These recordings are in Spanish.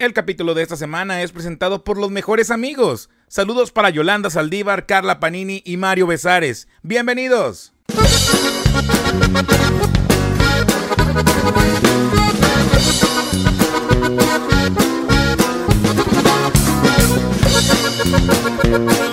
El capítulo de esta semana es presentado por los mejores amigos. Saludos para Yolanda Saldívar, Carla Panini y Mario Besares. Bienvenidos.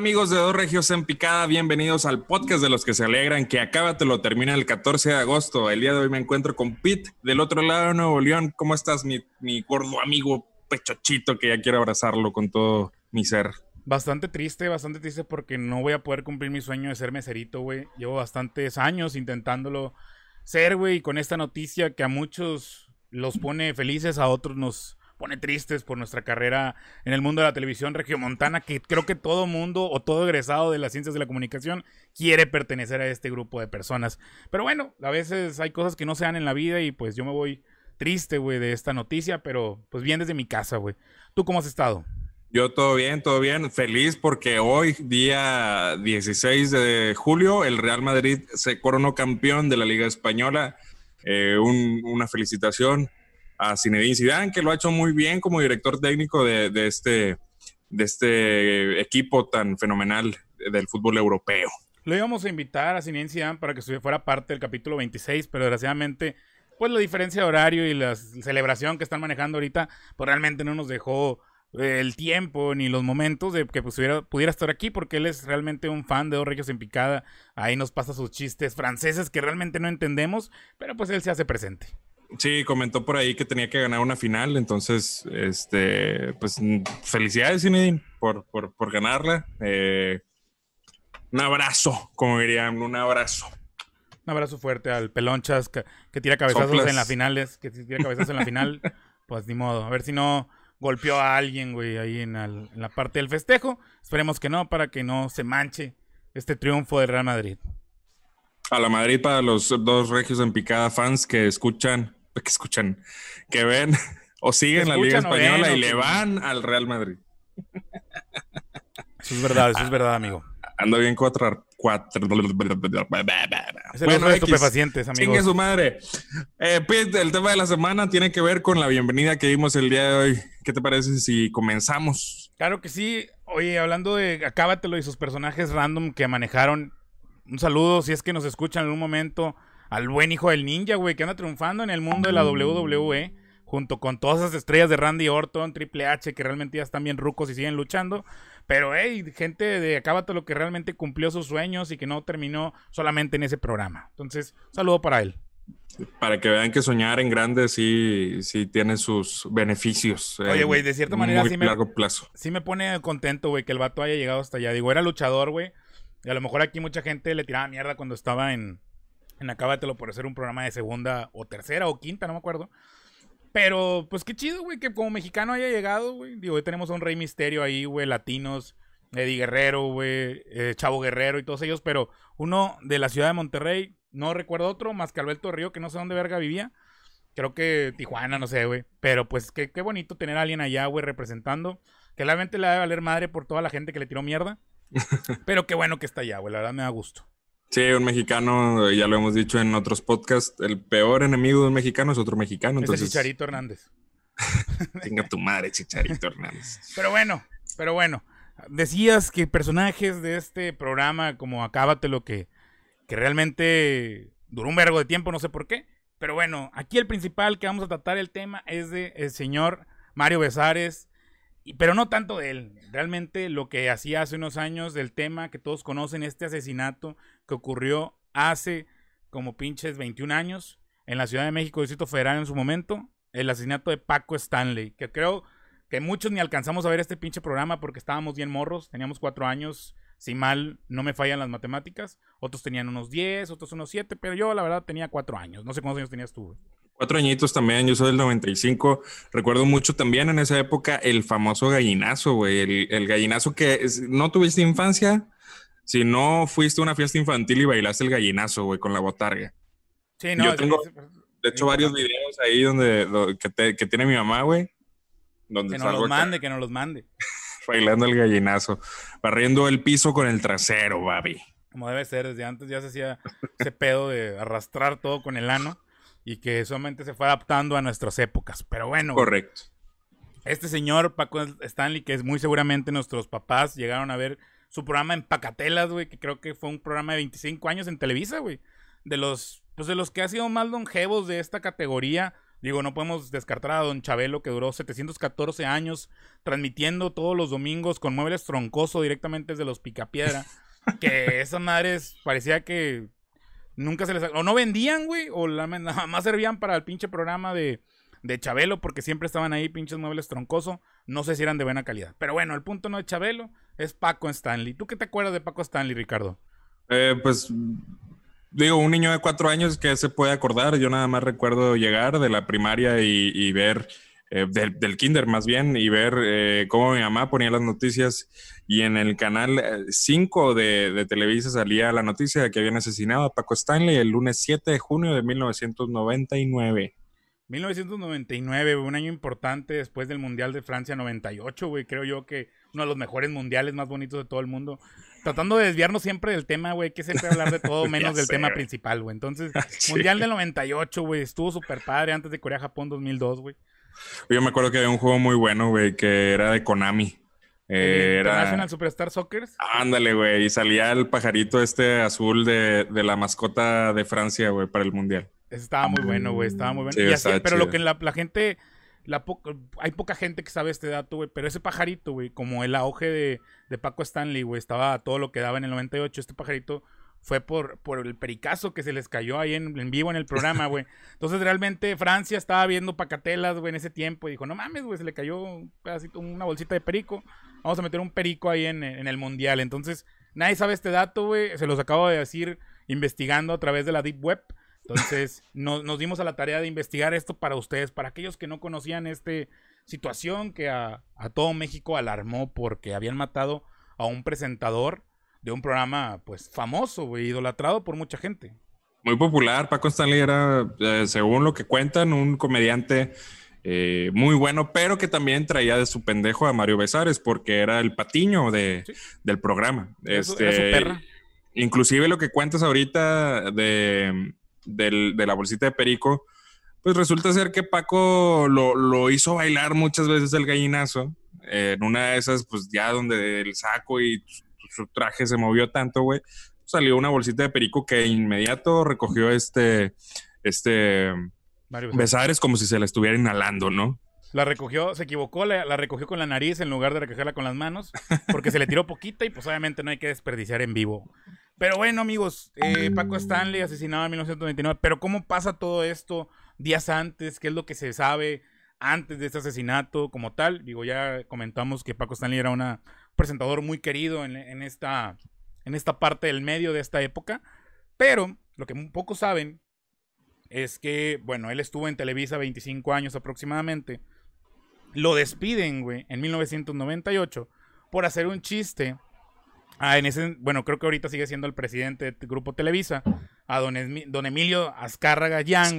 amigos de Dos Regios en Picada? Bienvenidos al podcast de los que se alegran que Acábatelo termina el 14 de agosto. El día de hoy me encuentro con Pete del otro lado de Nuevo León. ¿Cómo estás, mi, gordo amigo pechochito que ya quiero abrazarlo con todo mi ser? Bastante triste, bastante triste porque no voy a poder cumplir mi sueño de ser meserito, güey. Llevo bastantes años intentándolo ser, güey, y con esta noticia que a muchos los pone felices, a otros nos pone tristes por nuestra carrera en el mundo de la televisión regiomontana, que creo que todo mundo o todo egresado de las ciencias de la comunicación quiere pertenecer a este grupo de personas. Pero bueno, a veces hay cosas que no se dan en la vida y pues yo me voy triste, güey, de esta noticia, pero pues bien desde mi casa, güey. ¿Tú cómo has estado? Yo todo bien, todo bien. Feliz porque hoy, día 16 de julio, el Real Madrid se coronó campeón de la Liga Española. Eh, un- una felicitación a Zinedine Zidane, que lo ha hecho muy bien como director técnico de, este, de este equipo tan fenomenal del fútbol europeo. Lo íbamos a invitar a Zinedine Zidane para que fuera parte del capítulo 26, pero desgraciadamente, pues la diferencia de horario y la celebración que están manejando ahorita, pues realmente no nos dejó eh, el tiempo ni los momentos de que pues, pudiera estar aquí, porque él es realmente un fan de Dos Regios en Picada. Ahí nos pasa sus chistes franceses que realmente no entendemos, pero pues él se hace presente. Sí, comentó por ahí que tenía que ganar una final, entonces, este, pues felicidades, Zinedine, por, por, por ganarla. Eh, un abrazo, como dirían, un abrazo. Un abrazo fuerte al Pelonchas que, que tira cabezazos Soplas. en las finales, que si tira cabezazos en la final, pues ni modo. A ver si no golpeó a alguien, güey, ahí en, al- en la parte del festejo. Esperemos que no, para que no se manche este triunfo del Real Madrid. A la Madrid para los dos regios en picada fans que escuchan, que escuchan, que ven o siguen la Liga Española ven, y le van al Real Madrid. Eso es verdad, eso es verdad, amigo. Ando bien cuatro. cuatro Es el Bueno, de estupefacientes, Chingue amigos. su madre. Eh, Pete, el tema de la semana tiene que ver con la bienvenida que dimos el día de hoy. ¿Qué te parece si comenzamos? Claro que sí. Oye, hablando de Acábatelo y sus personajes random que manejaron, un saludo si es que nos escuchan en un momento al buen hijo del ninja, güey, que anda triunfando en el mundo de la WWE, junto con todas esas estrellas de Randy Orton, Triple H, que realmente ya están bien rucos y siguen luchando. Pero, hey, gente de Acábatelo que realmente cumplió sus sueños y que no terminó solamente en ese programa. Entonces, un saludo para él. Para que vean que soñar en grande sí, sí tiene sus beneficios. Oye, en güey, de cierta manera muy sí me- largo plazo. sí me pone contento, güey, que el vato haya llegado hasta allá. Digo, era luchador, güey. Y a lo mejor aquí mucha gente le tiraba mierda cuando estaba en, en Acábatelo por hacer un programa de segunda o tercera o quinta, no me acuerdo. Pero, pues qué chido, güey, que como mexicano haya llegado, güey. Digo, hoy tenemos a un Rey Misterio ahí, güey, latinos, Eddie Guerrero, güey, eh, Chavo Guerrero y todos ellos. Pero uno de la ciudad de Monterrey, no recuerdo otro, más que Alberto Río, que no sé dónde verga vivía. Creo que Tijuana, no sé, güey. Pero pues qué, qué bonito tener a alguien allá, güey, representando. Que realmente le va a valer madre por toda la gente que le tiró mierda. Pero qué bueno que está allá, güey. La verdad me da gusto. Sí, un mexicano, ya lo hemos dicho en otros podcasts, el peor enemigo de un mexicano es otro mexicano. Entonces, Chicharito Hernández. tenga tu madre, Chicharito Hernández. Pero bueno, pero bueno. Decías que personajes de este programa, como Acábatelo, que, que realmente duró un vergo de tiempo, no sé por qué. Pero bueno, aquí el principal que vamos a tratar el tema es de el señor Mario Besares. Y, pero no tanto de él. Realmente lo que hacía hace unos años del tema que todos conocen, este asesinato que ocurrió hace como pinches 21 años en la Ciudad de México, Distrito Federal en su momento. El asesinato de Paco Stanley, que creo que muchos ni alcanzamos a ver este pinche programa porque estábamos bien morros, teníamos cuatro años, si mal no me fallan las matemáticas, otros tenían unos 10, otros unos 7, pero yo la verdad tenía cuatro años, no sé cuántos años tenías tú. Cuatro añitos también, yo soy del 95. Recuerdo mucho también en esa época el famoso gallinazo, güey. El, el gallinazo que es- no tuviste infancia, si no fuiste a una fiesta infantil y bailaste el gallinazo, güey, con la botarga. Sí, no, Yo tengo- De hecho, varios videos ahí donde, do- que, te- que tiene mi mamá, güey. Donde que nos los acá mande, que nos los mande. bailando el gallinazo, barriendo el piso con el trasero, babi. Como debe ser, desde antes ya se hacía ese pedo de arrastrar todo con el ano y que solamente se fue adaptando a nuestras épocas. Pero bueno. Correcto. Este señor, Paco Stanley, que es muy seguramente nuestros papás llegaron a ver su programa en Pacatelas, güey, que creo que fue un programa de 25 años en Televisa, güey. De los, pues de los que ha sido más longevos de esta categoría. Digo, no podemos descartar a Don Chabelo, que duró 714 años transmitiendo todos los domingos con muebles troncoso directamente desde los Picapiedra. que esas madres parecía que nunca se les... O no vendían, güey, o la, nada más servían para el pinche programa de, de Chabelo, porque siempre estaban ahí pinches muebles troncoso. No sé si eran de buena calidad. Pero bueno, el punto no es Chabelo, es Paco Stanley. ¿Tú qué te acuerdas de Paco Stanley, Ricardo? Eh, pues digo, un niño de cuatro años que se puede acordar. Yo nada más recuerdo llegar de la primaria y, ver, eh, del, kinder más bien, y ver eh, cómo mi mamá ponía las noticias y en el canal 5 de, de, Televisa salía la noticia de que habían asesinado a Paco Stanley el lunes 7 de junio de 1999. 1999, un año importante después del Mundial de Francia 98, güey. Creo yo que uno de los mejores mundiales más bonitos de todo el mundo. Tratando de desviarnos siempre del tema, güey, que siempre hablar de todo menos del tema principal, güey. Entonces, Mundial del 98, güey, estuvo súper padre antes de Corea-Japón 2002, güey. Yo me acuerdo que había un juego muy bueno, güey, que era de Konami. Eh, era... International Superstar Soccer. Ándale, güey, y salía el pajarito este azul de, de la mascota de Francia, güey, para el Mundial estaba muy bueno, güey. Estaba muy bueno. pero lo que la, gente. La hay poca gente que sabe este dato, güey. Pero ese pajarito, güey, como el auge de, de Paco Stanley, güey, estaba todo lo que daba en el 98. Este pajarito fue por, por el pericazo que se les cayó ahí en, vivo en el programa, güey. Entonces, realmente, Francia estaba viendo pacatelas, güey, en ese tiempo. Y dijo, no mames, güey, se le cayó un pedacito, una bolsita de perico. Vamos a meter un perico ahí en, en el mundial. Entonces, nadie sabe este dato, güey. Se los acabo de decir investigando a través de la Deep Web. Entonces, nos dimos a la tarea de investigar esto para ustedes, para aquellos que no conocían esta situación que a, todo México alarmó porque habían matado a un presentador de un programa, pues, famoso, y idolatrado por mucha gente. Muy popular, Paco Stanley era, eh, según lo que cuentan, un comediante eh, muy bueno, pero que también traía de su pendejo a Mario Besares, porque era el patiño de, del programa. este, Inclusive lo que cuentas ahorita de de la bolsita de perico, pues resulta ser que Paco lo, hizo bailar muchas veces el gallinazo. en una de esas, pues ya donde el saco y su traje se movió tanto, güey, salió una bolsita de perico que inmediato recogió este, este, Besares como si se la estuviera inhalando, ¿no? La recogió, se equivocó, la, la, recogió con la nariz en lugar de recogerla con las manos, porque se le tiró poquita y pues obviamente no hay que desperdiciar en vivo pero bueno, amigos, eh, Paco Stanley asesinado en 1999. Pero ¿cómo pasa todo esto días antes? ¿Qué es lo que se sabe antes de este asesinato como tal? Digo, ya comentamos que Paco Stanley era un presentador muy querido en, esta, en esta parte del medio de esta época. Pero lo que pocos saben es que, bueno, él estuvo en Televisa 25 años aproximadamente. Lo despiden, güey, en 1998 por hacer un chiste Ah, en ese, bueno, creo que ahorita sigue siendo el presidente del grupo Televisa, a don, don Emilio Azcárraga Yang.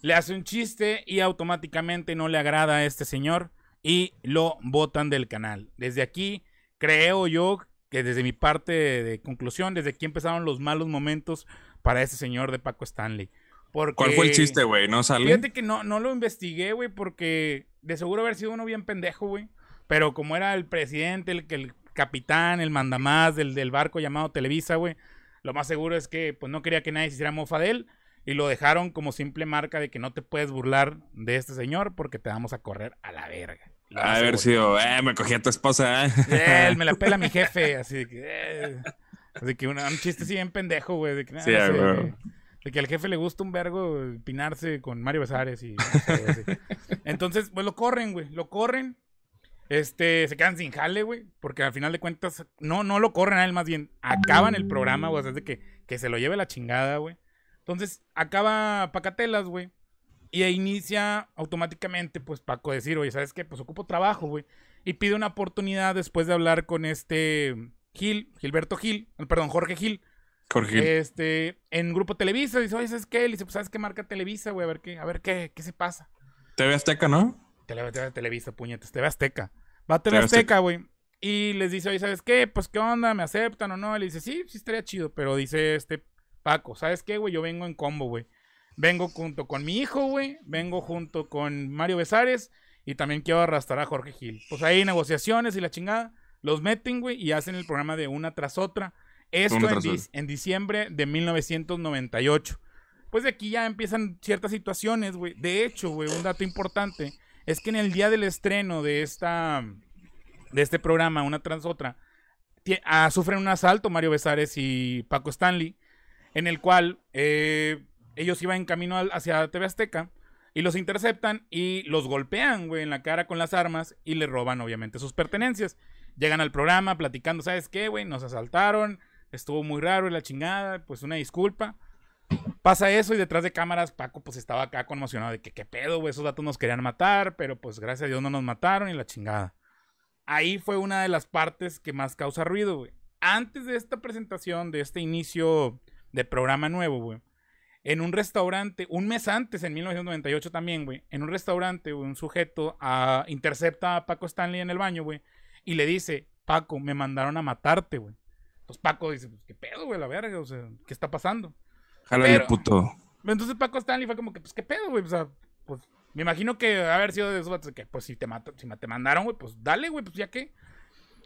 Le hace un chiste y automáticamente no le agrada a este señor y lo botan del canal. Desde aquí, creo yo que desde mi parte de, conclusión, desde aquí empezaron los malos momentos para ese señor de Paco Stanley. Porque, ¿Cuál fue el chiste, güey? ¿No sale? Fíjate que no, no lo investigué, güey, porque de seguro haber sido uno bien pendejo, güey. Pero como era el presidente, el que el capitán, el mandamás del, del barco llamado Televisa, güey. Lo más seguro es que pues no quería que nadie se hiciera mofa de él y lo dejaron como simple marca de que no te puedes burlar de este señor porque te vamos a correr a la verga. A ver sido, eh, me cogí a tu esposa. ¿eh? Él me la pela mi jefe, así que, eh. así que un chiste así bien pendejo, güey, de que, sí, de que al jefe le gusta un vergo pinarse con Mario Besares y entonces pues lo corren, güey, lo corren este, se quedan sin jale, güey, porque al final de cuentas, no, no lo corren a él, más bien acaban el programa, güey, o sea, es de que, que se lo lleve la chingada, güey. Entonces, acaba Pacatelas, güey, y inicia automáticamente, pues, Paco decir, oye, ¿sabes qué? Pues ocupo trabajo, güey. Y pide una oportunidad después de hablar con este Gil, Gilberto Gil, perdón, Jorge Gil. Jorge Gil. Este, en Grupo Televisa, dice, oye, ¿sabes qué? Y dice, pues, ¿sabes qué marca Televisa, güey? A ver qué, a ver qué, qué se pasa. TV Azteca, ¿no? Televisa, Televisa, puñetas, TV Azteca. Va a TV, Azteca, güey. Y les dice, oye, ¿sabes qué? Pues, ¿qué onda? ¿Me aceptan o no? Y le dice, sí, sí estaría chido. Pero dice este Paco, ¿sabes qué, güey? Yo vengo en combo, güey. Vengo junto con mi hijo, güey. Vengo junto con Mario Besares. Y también quiero arrastrar a Jorge Gil. Pues hay negociaciones y la chingada. Los meten, güey, y hacen el programa de una tras otra. Esto en, en, diciembre de 1998. Pues de aquí ya empiezan ciertas situaciones, güey. De hecho, güey, un dato importante es que en el día del estreno de esta de este programa, una tras otra, ah, sufren un asalto Mario Besares y Paco Stanley, en el cual eh, ellos iban en camino hacia TV Azteca y los interceptan y los golpean, güey, en la cara con las armas y le roban, obviamente, sus pertenencias. Llegan al programa platicando, ¿sabes qué, güey? Nos asaltaron, estuvo muy raro la chingada, pues una disculpa. Pasa eso y detrás de cámaras Paco pues estaba acá conmocionado de que qué pedo, güey, esos datos nos querían matar, pero pues gracias a Dios no nos mataron y la chingada. Ahí fue una de las partes que más causa ruido, güey. Antes de esta presentación, de este inicio de programa nuevo, güey, en un restaurante, un mes antes, en 1998 también, güey, en un restaurante, un sujeto a, intercepta a Paco Stanley en el baño, güey, y le dice, Paco, me mandaron a matarte, güey. Entonces Paco dice, pues, ¿qué pedo, güey, la verga? O sea, ¿qué está pasando? Jálale, puto. Entonces Paco Stanley fue como que, pues, ¿qué pedo, güey? O sea, pues, me imagino que haber sido de esos vatos que, pues, si te, si te mandaron, güey, pues, dale, güey, pues, ya qué.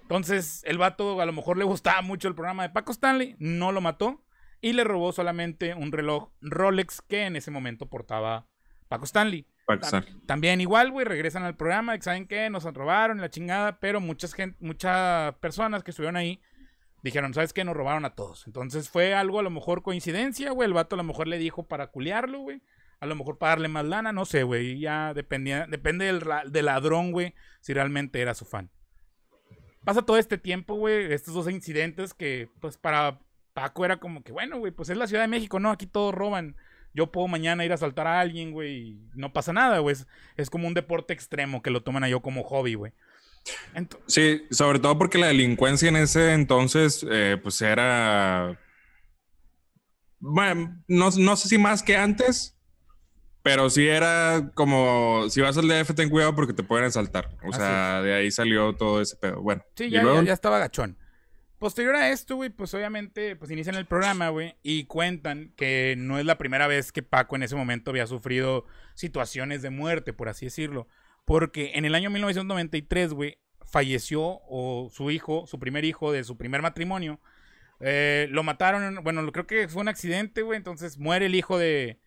Entonces, el vato a lo mejor le gustaba mucho el programa de Paco Stanley, no lo mató y le robó solamente un reloj Rolex que en ese momento portaba Paco Stanley. También igual, güey, regresan al programa, ¿saben qué? Nos robaron la chingada, pero muchas, gente, muchas personas que estuvieron ahí dijeron, ¿sabes qué? Nos robaron a todos. Entonces fue algo a lo mejor coincidencia, güey. El vato a lo mejor le dijo para culiarlo, güey. A lo mejor para darle más lana, no sé, güey. Ya dependía, depende del, del ladrón, güey, si realmente era su fan. Pasa todo este tiempo, güey, estos dos incidentes que, pues, para Paco era como que, bueno, güey, pues es la Ciudad de México, ¿no? Aquí todos roban. Yo puedo mañana ir a asaltar a alguien, güey, y no pasa nada, güey. Es, como un deporte extremo que lo toman a yo como hobby, güey. sí, sobre todo porque la delincuencia en ese entonces, eh, pues era. Bueno, no, no sé si más que antes, pero sí era como, si vas al DF, ten cuidado porque te pueden asaltar. O sea, de ahí salió todo ese pedo. Bueno. Sí, ya, ya, estaba gachón. Posterior a esto, güey, pues obviamente, pues inician el programa, güey, y cuentan que no es la primera vez que Paco en ese momento había sufrido situaciones de muerte, por así decirlo. Porque en el año 1993, güey, falleció o su hijo, su primer hijo de su primer matrimonio, eh, lo mataron, bueno, creo que fue un accidente, güey, entonces muere el hijo de,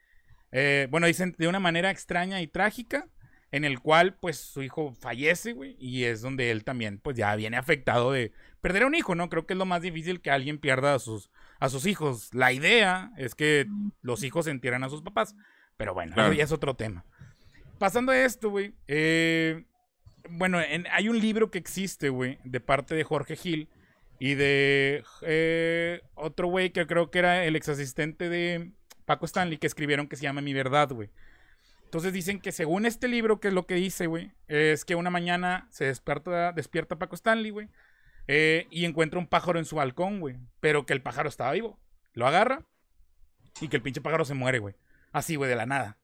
eh, bueno, dicen de una manera extraña y trágica, en el cual pues su hijo fallece, güey, y es donde él también pues ya viene afectado de perder a un hijo, ¿no? Creo que es lo más difícil que alguien pierda a sus, a sus hijos. La idea es que los hijos entierran a sus papás, pero bueno, eso ya es otro tema. Pasando a esto, güey, eh, bueno, hay un libro que existe, güey, de parte de Jorge Gil y de eh, otro güey que creo que era el ex asistente de Paco Stanley que escribieron que se llama Mi Verdad, güey. Entonces dicen que según este libro, que es lo que dice, güey, es que una mañana se despierta, despierta Paco Stanley, güey, eh, y encuentra un pájaro en su balcón, güey, pero que el pájaro estaba vivo. Lo agarra y que el pinche pájaro se muere, güey. Así, güey, de la nada.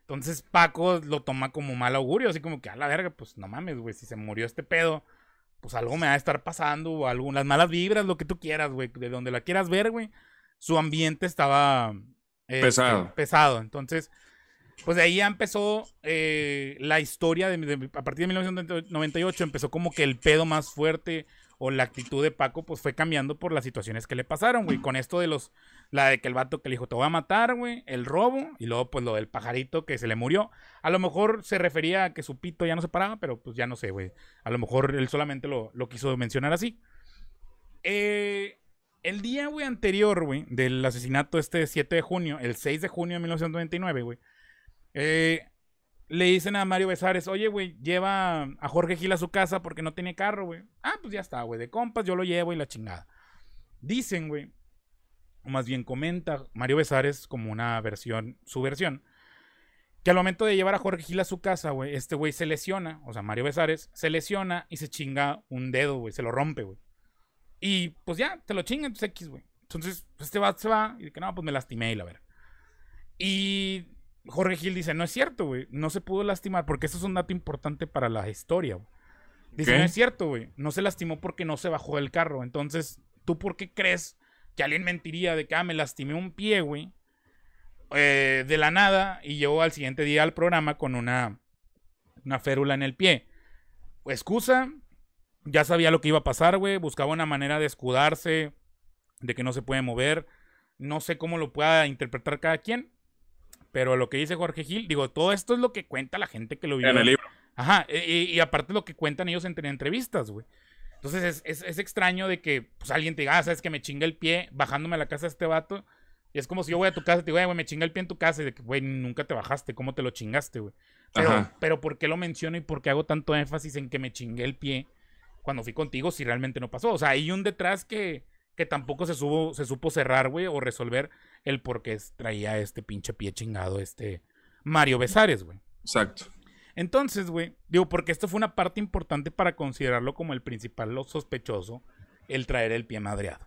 Entonces Paco lo toma como mal augurio, así como que a la verga, pues no mames, güey, si se murió este pedo, pues algo me va a estar pasando, o algunas malas vibras, lo que tú quieras, güey, de donde la quieras ver, güey. Su ambiente estaba este, pesado. Pesado. Entonces, pues de ahí ya empezó eh, la historia, de, a partir de 1998 empezó como que el pedo más fuerte o la actitud de Paco pues fue cambiando por las situaciones que le pasaron, güey. Con esto de los, la de que el vato que le dijo te voy a matar, güey, el robo y luego pues lo del pajarito que se le murió. A lo mejor se refería a que su pito ya no se paraba, pero pues ya no sé, güey. A lo mejor él solamente lo, lo quiso mencionar así. Eh, el día, güey, anterior, güey, del asesinato este 7 de junio, el 6 de junio de 1999, güey, eh, le dicen a Mario Besares, oye, güey, lleva a Jorge Gil a su casa porque no tiene carro, güey. Ah, pues ya está, güey, de compas, yo lo llevo y la chingada. Dicen, güey, o más bien comenta Mario Besares como una versión, su versión, que al momento de llevar a Jorge Gil a su casa, güey, este güey se lesiona, o sea, Mario Besares se lesiona y se chinga un dedo, güey, se lo rompe, güey. Y pues ya, te lo chingan tus X, güey. Entonces, pues, este va, se va y que no, pues me lastimé y la verga. Y Jorge Gil dice, no es cierto, güey. No se pudo lastimar porque eso es un dato importante para la historia. Dice, ¿Qué? no es cierto, güey. No se lastimó porque no se bajó del carro. Entonces, ¿tú por qué crees que alguien mentiría de que, ah, me lastimé un pie, güey? eh, de la nada y llegó al siguiente día al programa con una, una férula en el pie. Excusa, ya sabía lo que iba a pasar, güey. Buscaba una manera de escudarse, de que no se puede mover. No sé cómo lo pueda interpretar cada quien. Pero lo que dice Jorge Gil, digo, todo esto es lo que cuenta la gente que lo vio. En el libro. Ajá, y, y- aparte lo que cuentan ellos entre entrevistas, güey. Entonces es, es- es extraño de que pues, alguien te diga, ah, sabes que me chinga el pie bajándome a la casa de este vato. Y es como si yo voy a tu casa y te digo, "Eh, güey, me chinga el pie en tu casa. Y de que, güey, nunca te bajaste, ¿cómo te lo chingaste, güey? Pero, pero ¿por qué lo menciono y por qué hago tanto énfasis en que me chingué el pie cuando fui contigo si realmente no pasó? O sea, hay un detrás que, que tampoco se, supo, se supo cerrar, güey, o resolver el por qué traía este pinche pie chingado, este Mario Besares, güey. Exacto. Entonces, güey, digo, porque esto fue una parte importante para considerarlo como el principal lo sospechoso, el traer el pie madreado.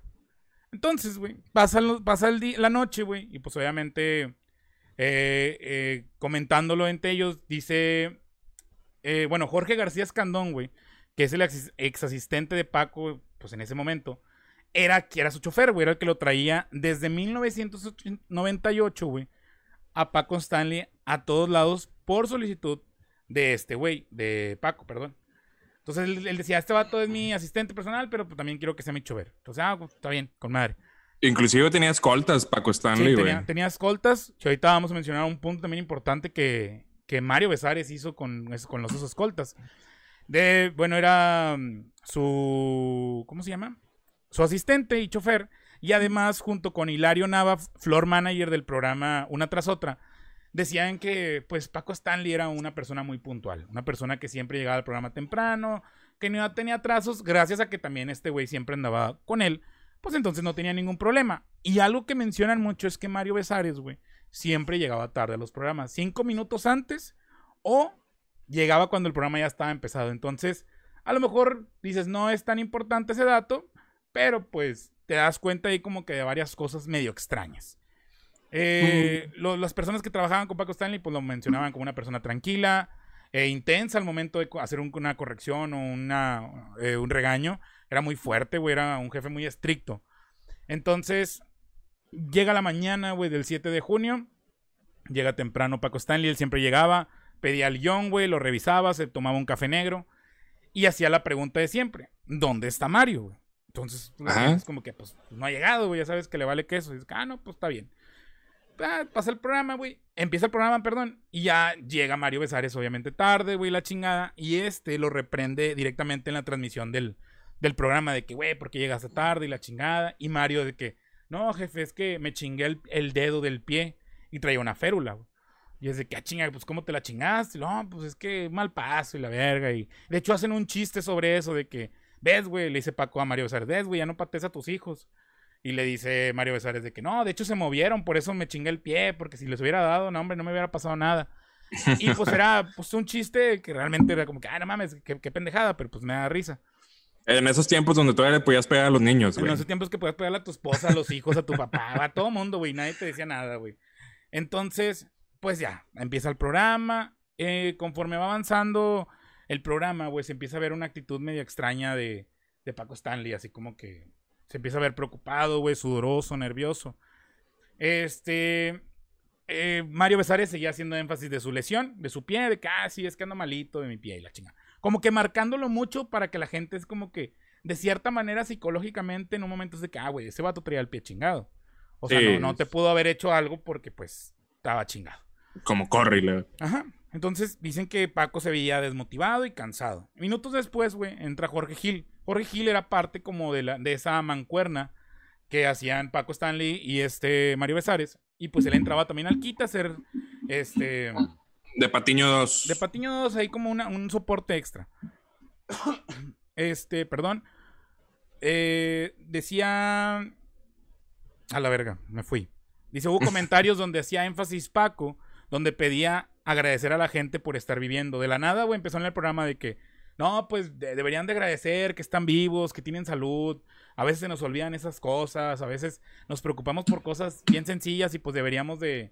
Entonces, güey, pasa, pasa el la noche, güey, y pues obviamente, eh, eh, comentándolo entre ellos, dice, eh, bueno, Jorge García Escandón, güey, que es el ex, ex asistente de Paco, pues en ese momento, era, era su chofer, güey, era el que lo traía desde 1998, güey, a Paco Stanley a todos lados por solicitud de este güey, de Paco, perdón. Entonces él, él decía, este vato es mi asistente personal, pero pues, también quiero que sea mi chofer. Entonces, ah, pues, está bien, con madre. Inclusive tenía escoltas, Paco Stanley, güey. tenía, tenía escoltas, que ahorita vamos a mencionar un punto también importante que, que Mario Besares hizo con, con los dos escoltas. De, bueno, era mm, su, ¿cómo se llama? Su asistente y chofer. Y además, junto con Hilario Nava, floor manager del programa Una tras otra, decían que pues Paco Stanley era una persona muy puntual, una persona que siempre llegaba al programa temprano, que no tenía atrasos, gracias a que también este güey siempre andaba con él, pues entonces no tenía ningún problema. Y algo que mencionan mucho es que Mario Besares, güey, siempre llegaba tarde a los programas, cinco minutos antes o llegaba cuando el programa ya estaba empezado. Entonces, a lo mejor dices, no es tan importante ese dato, pero pues te das cuenta ahí como que de varias cosas medio extrañas. Eh, lo- las personas que trabajaban con Paco Stanley, pues lo mencionaban como una persona tranquila, e intensa al momento de hacer un- una corrección o una, eh, un regaño. Era muy fuerte, güey, era un jefe muy estricto. Entonces, llega la mañana, güey, del 7 de junio. Llega temprano Paco Stanley, él siempre llegaba, pedía el guion, güey, lo revisaba, se tomaba un café negro y hacía la pregunta de siempre: ¿Dónde está Mario, güey? Entonces, es como que, pues, no ha llegado, güey, ya sabes que le vale queso. Y dices, ah, no, pues está bien. Ah, pasa el programa, güey. Empieza el programa, perdón. Y ya llega Mario Besares, obviamente tarde, güey, la chingada. Y este lo reprende directamente en la transmisión del, del programa de que, güey, ¿por qué llegaste tarde y la chingada? Y Mario de que, no, jefe, es que me chingué el, el dedo del pie y traía una férula, güey. Y es de que, ah, chinga, pues, ¿cómo te la chingaste? No, pues es que mal paso y la verga. Y de hecho hacen un chiste sobre eso de que, ves, güey, le dice Paco a Mario Besares, ves, güey, ya no patees a tus hijos. Y le dice Mario Besares de que no, de hecho se movieron, por eso me chingué el pie, porque si les hubiera dado, no, hombre, no me hubiera pasado nada. Y pues era pues un chiste que realmente era como que, ah, no mames, qué, qué pendejada, pero pues me da risa. En esos tiempos donde todavía le podías pegar a los niños, En güey. esos tiempos que podías pegarle a tu esposa, a los hijos, a tu papá, a todo mundo, güey, nadie te decía nada, güey. Entonces, pues ya, empieza el programa. eh, conforme va avanzando el programa, güey, se empieza a ver una actitud medio extraña de, de Paco Stanley, así como que se empieza a ver preocupado, güey, sudoroso, nervioso. Este. eh, Mario Besares seguía haciendo énfasis de su lesión, de su pie, de que, ah, sí, es que ando malito de mi pie y la chinga. Como que marcándolo mucho para que la gente es como que, de cierta manera, psicológicamente, en un momento es de que, ah, güey, ese vato traía el pie chingado. O sea, no, no te pudo haber hecho algo porque, pues, estaba chingado. Como corre y le... Ajá. Entonces dicen que Paco se veía desmotivado y cansado. Minutos después, güey, entra Jorge Gil. Jorge Gil era parte como de, la, de esa mancuerna que hacían Paco Stanley y este Mario Besares. Y pues él entraba también al quita a hacer este De Patiño 2. de Patiño 2 ahí como una- un soporte extra. Este, perdón. Eh, decía. A la verga, me fui. Dice, hubo comentarios donde hacía énfasis Paco, donde pedía agradecer a la gente por estar viviendo. De la nada, güey, empezó en el programa de que, no, pues de- deberían de agradecer que están vivos, que tienen salud. A veces se nos olvidan esas cosas, a veces nos preocupamos por cosas bien sencillas y pues deberíamos de,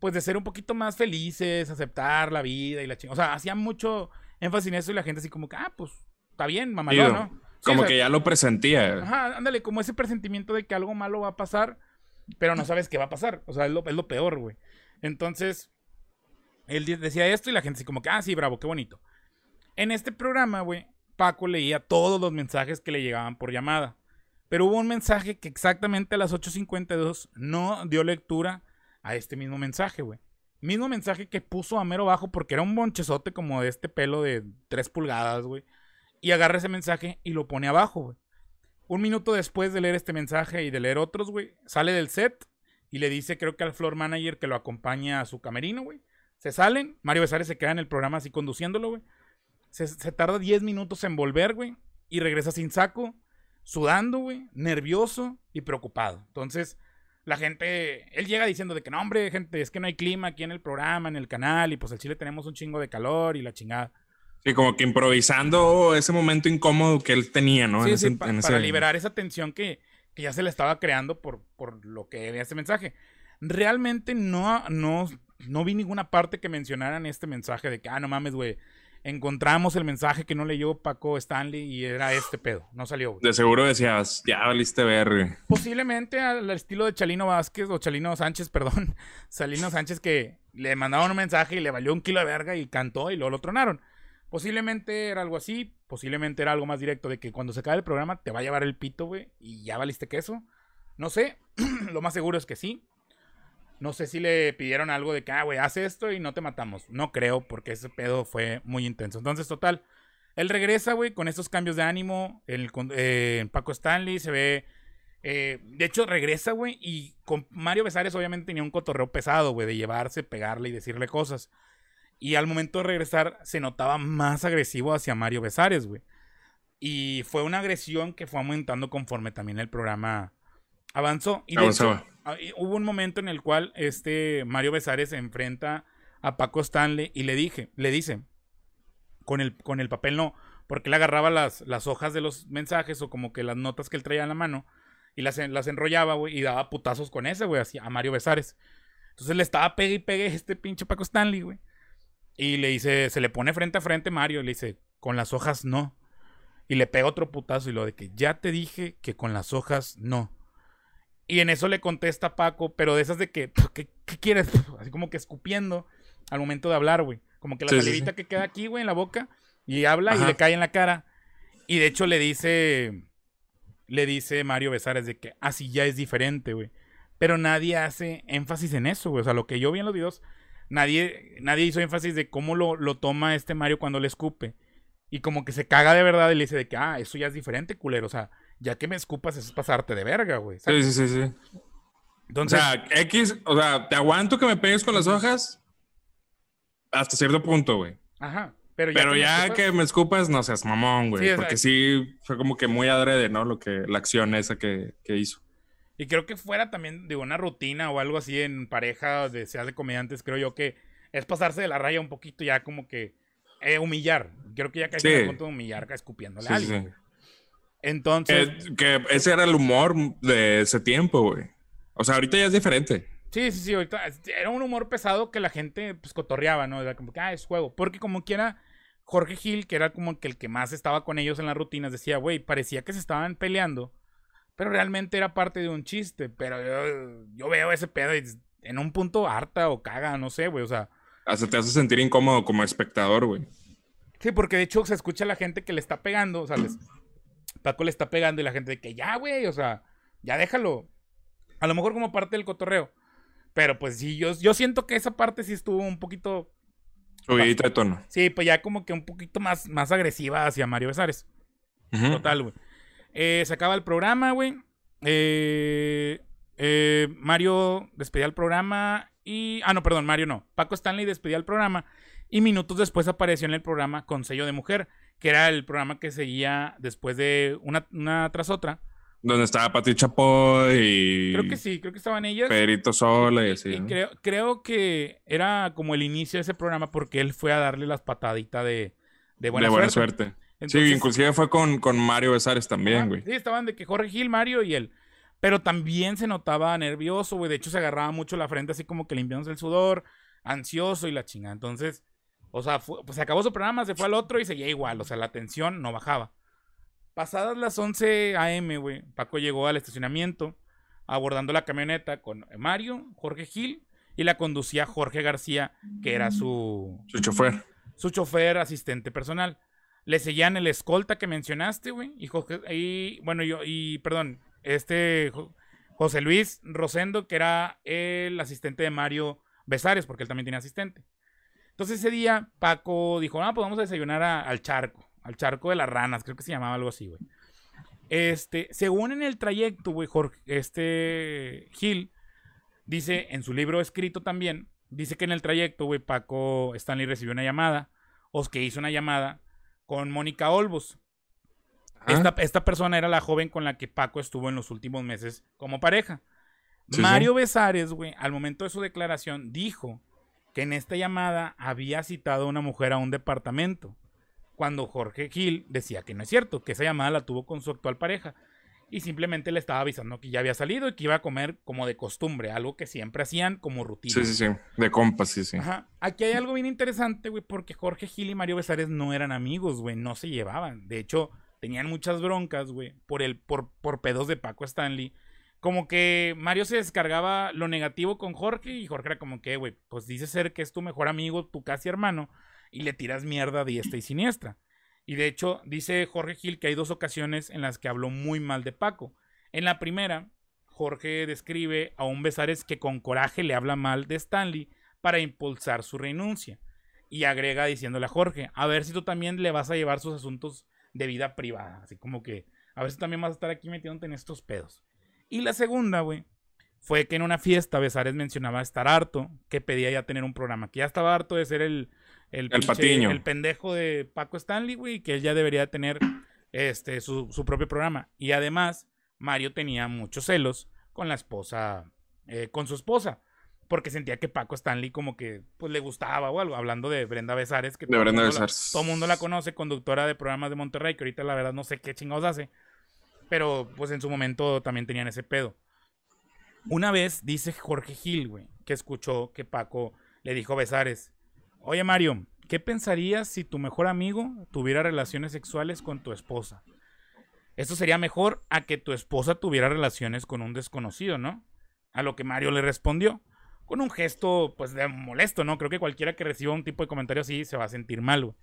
pues de ser un poquito más felices, aceptar la vida y la chingada. O sea, hacía mucho énfasis en eso y la gente así como que, ah, pues está bien, Chido. ¿no? Sí, Como o sea, que ya lo presentía. Ajá, ándale, como ese presentimiento de que algo malo va a pasar, pero no sabes qué va a pasar. O sea, es lo, es lo peor, güey. Entonces, él de- decía esto y la gente así como que, ah, sí, bravo, qué bonito. En este programa, güey, Paco leía todos los mensajes que le llegaban por llamada. Pero hubo un mensaje que exactamente a las 8.52 no dio lectura a este mismo mensaje, güey. Mismo mensaje que puso a mero bajo porque era un bonchezote como de este pelo de 3 pulgadas, güey. Y agarra ese mensaje y lo pone abajo, güey. Un minuto después de leer este mensaje y de leer otros, güey, sale del set y le dice, creo que al floor manager que lo acompaña a su camerino, güey. Se salen, Mario Besares se queda en el programa así conduciéndolo, güey. Se, se tarda 10 minutos en volver, güey. Y regresa sin saco, sudando, güey, nervioso y preocupado. Entonces, la gente, él llega diciendo de que no, hombre, gente, es que no hay clima aquí en el programa, en el canal, y pues en Chile tenemos un chingo de calor y la chingada. Sí, como que improvisando ese momento incómodo que él tenía, ¿no? Sí, En sí, ese- pa- en para liberar esa tensión que, que ya se le estaba creando por, por lo que era ese mensaje. Realmente no, no, no vi ninguna parte que mencionaran este mensaje de que, ah, no mames, güey, encontramos el mensaje que no leyó Paco Stanley y era este pedo. No salió, güey. De seguro decías, ya valiste ver. Posiblemente al estilo de Chalino Vázquez o Chalino Sánchez, perdón. Chalino Sánchez que le mandaron un mensaje y le valió un kilo de verga y cantó y luego lo tronaron. Posiblemente era algo así, posiblemente era algo más directo de que cuando se acabe el programa te va a llevar el pito, güey, y ya valiste queso. No sé, lo más seguro es que sí. No sé si le pidieron algo de que, ah, güey, haz esto y no te matamos. No creo, porque ese pedo fue muy intenso. Entonces, total, él regresa, güey, con estos cambios de ánimo. El, eh, en Paco Stanley se ve. eh, de hecho, regresa, güey, y con Mario Besares obviamente tenía un cotorreo pesado, güey, de llevarse, pegarle y decirle cosas. Y al momento de regresar se notaba más agresivo hacia Mario Besares, güey. Y fue una agresión que fue aumentando conforme también el programa avanzó. Y de Avanzaba. hecho, y hubo un momento en el cual este Mario Besares se enfrenta a Paco Stanley y le dije, le dice, con el, con el papel no, porque él agarraba las, las hojas de los mensajes o como que las notas que él traía en la mano y las, las enrollaba, güey, y daba putazos con ese, güey, así a Mario Besares. Entonces le estaba pegue y pegue este pinche Paco Stanley, güey. Y le dice, se le pone frente a frente Mario, y le dice, con las hojas no. Y le pega otro putazo y lo de que ya te dije que con las hojas no. Y en eso le contesta Paco, pero de esas de que, ¿qué, qué quieres? Así como que escupiendo al momento de hablar, güey. Como que la Sí, salivita sí. que queda aquí, güey, en la boca. Y habla y le cae en la cara. Y de hecho le dice, le dice Mario Besares de que así ya es diferente, güey. Pero nadie hace énfasis en eso, güey. O sea, lo que yo vi en los videos, nadie, nadie hizo énfasis de cómo lo, lo toma este Mario cuando le escupe. Y como que se caga de verdad y le dice de que, ah, eso ya es diferente, culero. O sea, ya que me escupas, es pasarte de verga, güey. Sí, sí, sí, sí. O Entonces, sea, X, o sea, te aguanto que me pegues con las hojas hasta cierto punto, güey. ajá. Pero ya, Pero que me ya escupas- que me escupas, no seas mamón, güey. Sí, o sea, porque sí fue como que muy adrede, ¿no? Lo que, la acción esa que, que hizo. Y creo que fuera también de una rutina o algo así en pareja de seas de comediantes, creo yo que es pasarse de la raya un poquito ya como que eh, humillar. Creo que ya casi Sí. al punto de humillar escupiéndole Sí, a sí, alguien. Entonces, Que, que ese era el humor de ese tiempo, güey. O sea, ahorita ya es diferente. sí, sí, sí, ahorita era un humor pesado que la gente pues cotorreaba, ¿no? Era como que, ah, es juego. Porque como quiera, Jorge Gil, que era como que el que más estaba con ellos en las rutinas, decía, güey, parecía que se estaban peleando, pero realmente era parte de un chiste. Pero yo, yo veo ese pedo y en un punto harta o caga, no sé, güey, o sea. Hasta te hace sentir incómodo como espectador, güey. Sí, porque de hecho se escucha a la gente que le está pegando, o sea, les- Paco le está pegando y la gente de que ya, güey, o sea, ya déjalo. A lo mejor como parte del cotorreo. Pero pues sí, yo, yo siento que esa parte sí estuvo un poquito, Subidito de tono. sí, pues ya como que un poquito más, más agresiva hacia Mario Besares. Total, güey. Eh, se acaba el programa, güey. Eh, eh, Mario despedía el programa y... Ah, no, perdón, Mario no. Paco Stanley despedía el programa y minutos después apareció en el programa con sello de mujer, que era el programa que seguía después de una, una tras otra. Donde estaba Pati Chapoy y Creo que sí, creo que estaban ellas. Pedrito Sola y así. Y ¿no? creo, creo que era como el inicio de ese programa porque él fue a darle las pataditas de, de buena de buena suerte. suerte. Entonces- sí, inclusive fue con, con Mario Besares también, güey. Sí, estaban de que Jorge Gil, Mario y él. Pero también se notaba nervioso, güey. De hecho, se agarraba mucho la frente así como que limpiándose el sudor, ansioso y la chingada. Entonces, O sea, pues se acabó su programa, se fue al otro y seguía igual. O sea, la tensión no bajaba. Pasadas las 11 a.m., güey, Paco llegó al estacionamiento abordando la camioneta con Mario, Jorge Gil y la conducía Jorge García, que era su... Su chofer. Su chofer, asistente personal. Le seguían el escolta que mencionaste, güey. Y, y bueno, yo, y perdón, este José Luis Rosendo, que era el asistente de Mario Besares, porque él también tenía asistente. Entonces ese día Paco dijo, ah, pues vamos a desayunar al charco, al charco de las ranas, creo que se llamaba algo así, güey. Este, según en el trayecto, güey, Jorge, este Gil dice en su libro escrito también, dice que en el trayecto, güey, Paco Stanley recibió una llamada, o que hizo una llamada con Mónica Olvos. Esta, esta, persona era la joven con la que Paco estuvo en los últimos meses como pareja. Mario Besares, güey, al momento de su declaración, dijo que en esta llamada había citado a una mujer a un departamento cuando Jorge Gil decía que no es cierto, que esa llamada la tuvo con su actual pareja y simplemente le estaba avisando que ya había salido y que iba a comer como de costumbre, algo que siempre hacían como rutina. Sí, sí, sí, de compas, sí, sí. Ajá. Aquí hay algo bien interesante, güey, porque Jorge Gil y Mario Besares no eran amigos, güey, no se llevaban. De hecho, tenían muchas broncas, güey, por el por, por pedos de Paco Stanley. Como que Mario se descargaba lo negativo con Jorge y Jorge era como que, güey, pues dice ser que es tu mejor amigo, tu casi hermano, y le tiras mierda diestra y siniestra. Y de hecho, dice Jorge Gil que hay dos ocasiones en las que habló muy mal de Paco. En la primera, Jorge describe a un Besares que con coraje le habla mal de Stanley para impulsar su renuncia. Y agrega diciéndole a Jorge, a ver si tú también le vas a llevar sus asuntos de vida privada. Así como que, a ver si también vas a estar aquí metiéndote en estos pedos. Y la segunda, güey, fue que en una fiesta Besares mencionaba estar harto, que pedía ya tener un programa, que ya estaba harto de ser el el, patiño. El pendejo de Paco Stanley, güey, que él ya debería tener este, su, propio programa. Y además, Mario tenía muchos celos con la esposa, eh, con su esposa. Porque sentía que Paco Stanley como que pues le gustaba o algo. Hablando de Brenda Besares, que de Brenda Besares. todo mundo la conoce, conductora de programas de Monterrey, que ahorita la verdad no sé qué chingados hace. Pero pues en su momento también tenían ese pedo. Una vez dice Jorge Gil, güey, que escuchó que Paco le dijo a Besares, Oye Mario, ¿qué pensarías si tu mejor amigo tuviera relaciones sexuales con tu esposa? Esto sería mejor a que tu esposa tuviera relaciones con un desconocido, ¿no? A lo que Mario le respondió, con un gesto, pues, de molesto, ¿no? Creo que cualquiera que reciba un tipo de comentario así se va a sentir mal,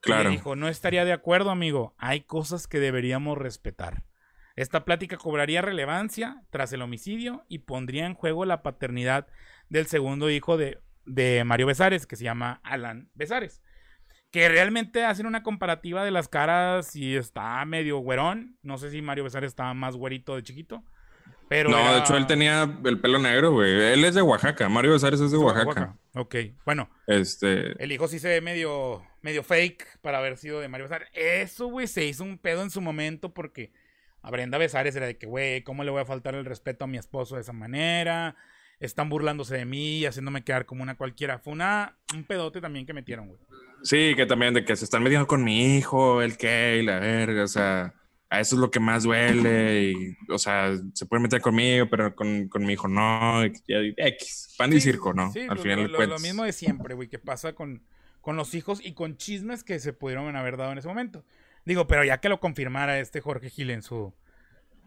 Claro. Y dijo, no estaría de acuerdo, amigo. Hay cosas que deberíamos respetar. Esta plática cobraría relevancia tras el homicidio y pondría en juego la paternidad del segundo hijo de de Mario Besares, que se llama Alan Besares. Que realmente hacen una comparativa de las caras y está medio güerón. No sé si Mario Besares estaba más güerito de chiquito. Pero no, de hecho él tenía el pelo negro, güey. Él es de Oaxaca. Mario Besares es de Oaxaca. Ok, bueno. Este. El hijo sí se ve medio, medio fake para haber sido de Mario Besares. Eso, güey, se hizo un pedo en su momento porque a Brenda Besares era de que, güey, ¿cómo le voy a faltar el respeto a mi esposo de esa manera? están burlándose de mí y haciéndome quedar como una cualquiera. Fue una, un pedote también que metieron, güey. Sí, que también de que se están metiendo con mi hijo, el que, y la verga, o sea, a eso es lo que más duele, y, o sea, se puede meter conmigo, pero con, con mi hijo no, X, pan y circo, ¿no? Sí, Al lo, final lo, lo, mismo de siempre, güey, que pasa con, con los hijos y con chismes que se pudieron haber dado en ese momento. Digo, pero ya que lo confirmara este Jorge Gil en su,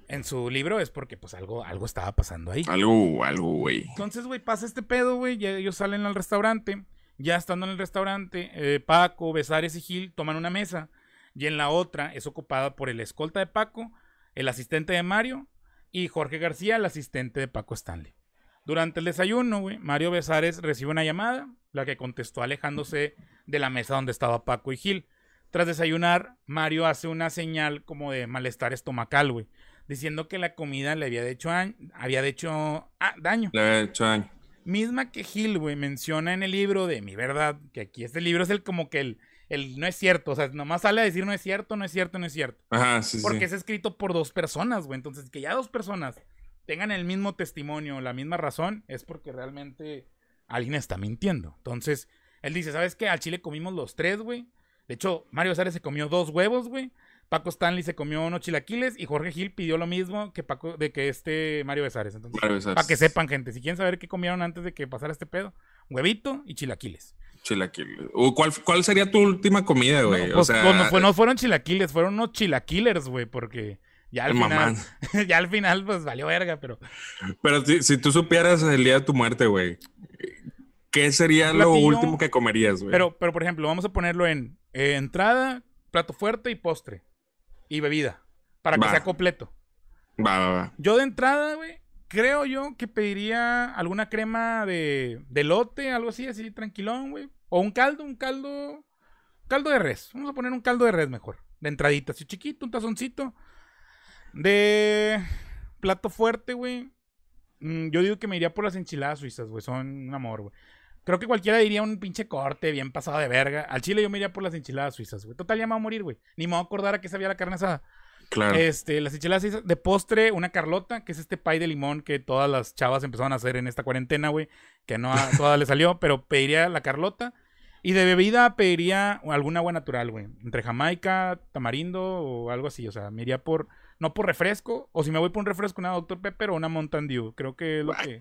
en su libro es porque pues algo, algo estaba pasando ahí. Algo, algo, güey. Entonces, güey, pasa este pedo, güey, ellos salen al restaurante. Ya estando en el restaurante, eh, Paco, Besares y Gil toman una mesa y en la otra es ocupada por el escolta de Paco, el asistente de Mario y Jorge García, el asistente de Paco Stanley. Durante el desayuno, güey, Mario Besares recibe una llamada, la que contestó alejándose de la mesa donde estaba Paco y Gil. Tras desayunar, Mario hace una señal como de malestar estomacal, güey diciendo que la comida le había hecho, había hecho ah, daño. Le había hecho daño. Misma que Gil, güey, menciona en el libro de Mi Verdad, que aquí este libro es el como que el, el no es cierto, o sea, nomás sale a decir no es cierto, no es cierto, no es cierto. Ajá, sí, Porque es escrito por dos personas, güey, entonces que ya dos personas tengan el mismo testimonio, la misma razón, es porque realmente alguien está mintiendo. Entonces, él dice, ¿sabes qué? Al chile comimos los tres, güey. De hecho, Mario Sárez se comió dos huevos, güey. Paco Stanley se comió unos chilaquiles y Jorge Gil pidió lo mismo que Paco, de que este Mario Besares. Entonces, para que sepan, gente, si quieren saber qué comieron antes de que pasara este pedo, huevito y chilaquiles. Chilaquiles. ¿Cuál, ¿Cuál sería tu última comida, güey? No, o pues, sea, no, fue- no fueron chilaquiles, fueron unos chilaquilers, güey, porque ya al final, ya al final, pues valió verga, pero pero si, si tú supieras el día de tu muerte, güey, ¿qué sería lo último que comerías, güey? Pero, pero por ejemplo, vamos a ponerlo en eh, entrada, plato fuerte y postre. Y bebida. Para que Va. sea completo. Va, va, va. Yo de entrada, güey, creo yo que pediría alguna crema de, de lote, algo así, así, tranquilón, güey. O un caldo, un caldo. Caldo de res. Vamos a poner un caldo de res mejor. De entradita, así chiquito, un tazoncito. De plato fuerte, güey. Mm, Yo digo que me iría por las enchiladas suizas, güey. Son un amor, güey. Creo que cualquiera diría un pinche corte bien pasado de verga. Al chile yo me iría por las enchiladas suizas, güey. Total, ya me voy a morir, güey. Ni me voy a acordar a qué sabía la carne asada. Claro. Este, las enchiladas suizas. De postre, una carlota, que es este pie de limón que todas las chavas empezaron a hacer en esta cuarentena, güey. Que no a todas le salió, pero pediría la carlota. Y de bebida pediría alguna agua natural, güey. Entre Jamaica, tamarindo o algo así. O sea, me iría por. No por refresco. O si me voy por un refresco, una Dr. Pepper o una Mountain Dew. Creo que es lo que,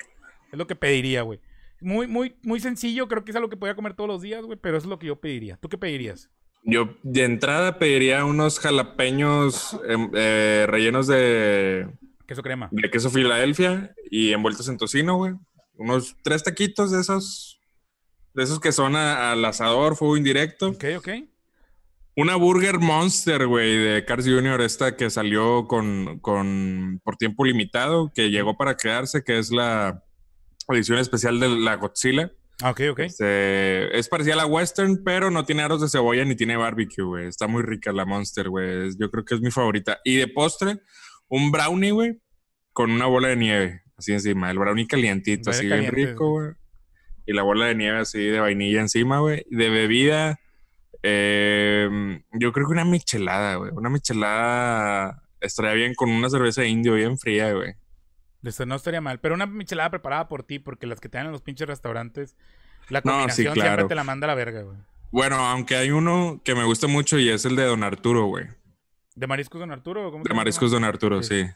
es lo que pediría, güey. Muy, muy, muy sencillo. Creo que es algo que podía comer todos los días, güey. Pero eso es lo que yo pediría. ¿Tú qué pedirías? Yo de entrada pediría unos jalapeños em, eh, rellenos de, Queso crema. de queso Filadelfia y envueltos en tocino, güey. Unos tres taquitos de esos, de esos que son a- al asador, fuego indirecto. Ok, ok. Una Burger Monster, güey, de Cars Jr., esta que salió con, con por tiempo limitado, que llegó para quedarse, que es la edición especial de la Godzilla. Ah, ok, ok. Este, es parecida a la Western, pero no tiene aros de cebolla ni tiene barbecue, güey. Está muy rica la Monster, güey. Yo creo que es mi favorita. Y de postre, un brownie, güey, con una bola de nieve, así encima. El brownie calientito, así bien rico, güey. Y la bola de nieve así de vainilla encima, güey. De bebida, eh, yo creo que una michelada, güey. Una michelada estaría bien con una cerveza indio bien fría, güey. Esto no estaría mal. Pero una michelada preparada por ti, porque las que te dan en los pinches restaurantes, la No, sí, combinación claro. siempre te la manda a la verga, güey. Bueno, aunque hay uno que me gusta mucho y es el de Don Arturo, güey. ¿De mariscos Don Arturo? o ¿Cómo se De? Mariscos Don Arturo, Sí. sí.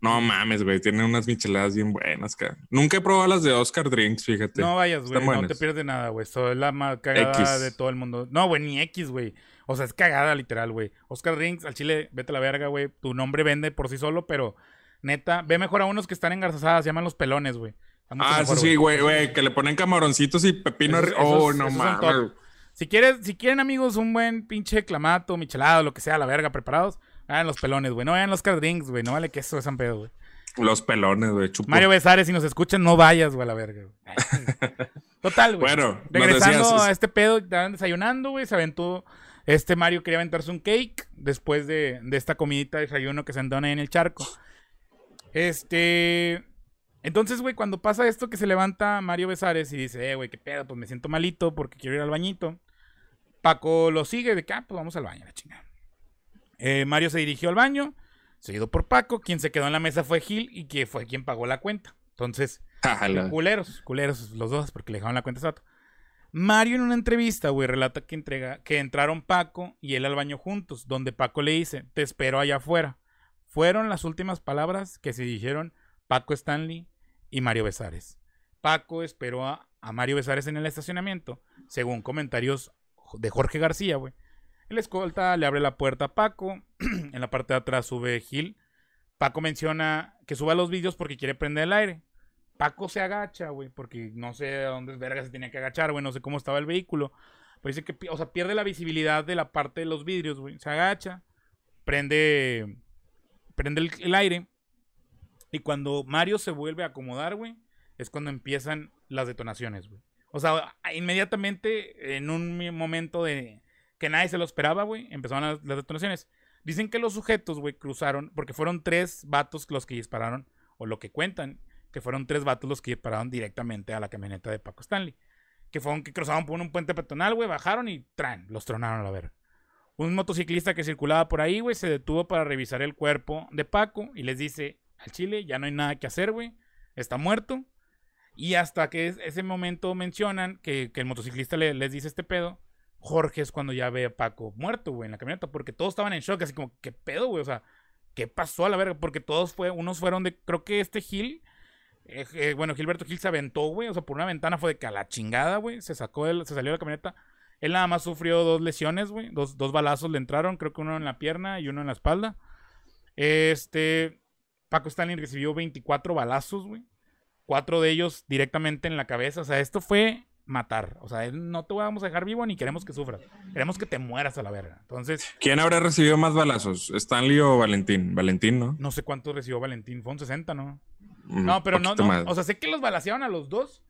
No mames, güey. Tiene unas micheladas bien buenas, cara. Nunca he probado las de Oscar Drinks, fíjate. No vayas, güey. No buenas. te pierdes nada, güey. Eso es la más cagada X. de todo el mundo. No, güey, ni X, güey. O sea, es cagada, literal, güey. Oscar Rings, al chile, vete a la verga, güey. Tu nombre vende por sí solo, pero neta, ve mejor a unos que están engarzadas, se llaman los pelones, güey. Ah, mejor, eso sí, güey, güey. Que le ponen camaroncitos y pepino. Esos- oh, esos- no mames. Si quieres, si quieren, amigos, un buen pinche clamato, michelado, lo que sea, la verga, preparados, hagan los pelones, güey. No vayan los Oscar Drinks, güey. No vale que eso es San pedo, güey. Los pelones, güey. Mario Besares, si nos escuchan, no vayas, güey, a la verga. güey. Total, güey. Bueno, regresando decías- a este pedo, estaban desayunando, güey, se aventó. Este Mario quería aventarse un cake después de, de esta comidita de desayuno que se andó ahí en el charco. Este. Entonces, güey, cuando pasa esto que se levanta Mario Besares y dice, eh, güey, qué pedo, pues me siento malito porque quiero ir al bañito. Paco lo sigue de que, ah, pues vamos al baño, la chingada. Eh, Mario se dirigió al baño, seguido por Paco. Quien se quedó en la mesa fue Gil y que fue quien pagó la cuenta. Entonces, Jala. Culeros, culeros los dos, porque le dejaron la cuenta a Sato. Mario en una entrevista, güey, relata que, entrega, que entraron Paco y él al baño juntos, donde Paco le dice, te espero allá afuera. Fueron las últimas palabras que se dijeron Paco Stanley y Mario Besares. Paco esperó a, Mario Besares en el estacionamiento, según comentarios de Jorge García, güey. El escolta le abre la puerta a Paco, en la parte de atrás sube Gil. Paco menciona que suba los vídeos porque quiere prender el aire. Paco se agacha, güey, porque no sé a dónde verga se tenía que agachar, güey, no sé cómo estaba el vehículo. Pero dice que, o sea, pierde la visibilidad de la parte de los vidrios, güey. Se agacha, prende, prende el, aire. Y cuando Mario se vuelve a acomodar, güey, es cuando empiezan las detonaciones, güey. O sea, inmediatamente, en un momento de que nadie se lo esperaba, güey, empezaron las, las detonaciones. Dicen que los sujetos, güey, cruzaron, porque fueron tres vatos los que dispararon, o lo que cuentan, que fueron tres vatos los que dispararon directamente a la camioneta de Paco Stanley. Que fueron que cruzaban por un puente peatonal, güey, bajaron y tran, los tronaron a la verga. Un motociclista que circulaba por ahí, güey, se detuvo para revisar el cuerpo de Paco y les dice, al chile ya no hay nada que hacer, güey, está muerto. Y hasta que es- ese momento mencionan que, que el motociclista le- les dice este pedo, Jorge es cuando ya ve a Paco muerto, güey, en la camioneta, porque todos estaban en shock, así como, ¿qué pedo, güey? O sea, ¿qué pasó a la verga? Porque todos fue, unos fueron de, creo que este Gil Eh, eh, bueno, Gilberto Gil se aventó, güey. O sea, por una ventana fue de que a la chingada, güey. Se sacó, el, se salió de la camioneta. Él nada más sufrió dos lesiones, güey. Dos, dos balazos le entraron. Creo que uno en la pierna y uno en la espalda. Este. Paco Stanley recibió 24 balazos, güey. Cuatro de ellos directamente en la cabeza. O sea, esto fue matar. O sea, no te vamos a dejar vivo ni queremos que sufras. Queremos que te mueras a la verga. Entonces. ¿Quién habrá recibido más balazos? ¿Stanley o Valentín? Valentín, ¿no? No sé cuánto recibió Valentín. Fue un 60, ¿no? no, pero no, no. O sea, sé que los balacearon a los dos.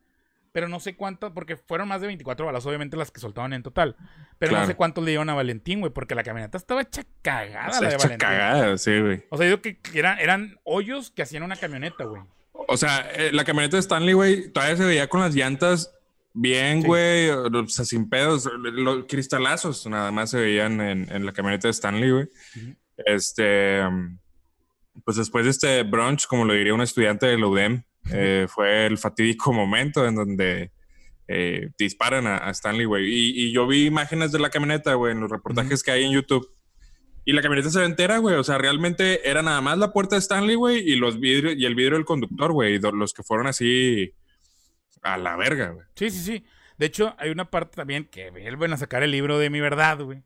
Pero no sé cuánto, porque fueron más de 24 balas, obviamente las que soltaban en total. Pero no sé cuántos le dieron a Valentín, güey, porque la camioneta estaba hecha cagada, la de hecha cagada, sí, güey. O sea, yo que eran, eran hoyos que hacían una camioneta, güey. O sea, eh, la camioneta de Stanley, güey, todavía se veía con las llantas bien, güey, o sea, sin pedos. Los cristalazos nada más se veían en, la camioneta de Stanley, güey. Este, pues después de este brunch, como lo diría un estudiante de la UDEM, eh, fue el fatídico momento en donde eh, disparan a, Stanley, güey. Y, yo vi imágenes de la camioneta, güey, en los reportajes que hay en YouTube. Y la camioneta se ve entera, güey. O sea, realmente era nada más la puerta de Stanley, güey, y los vidrios, y el vidrio del conductor, güey. Los que fueron así a la verga, güey. Sí, sí, sí. De hecho, hay una parte también que vuelven a sacar el libro de mi verdad, güey.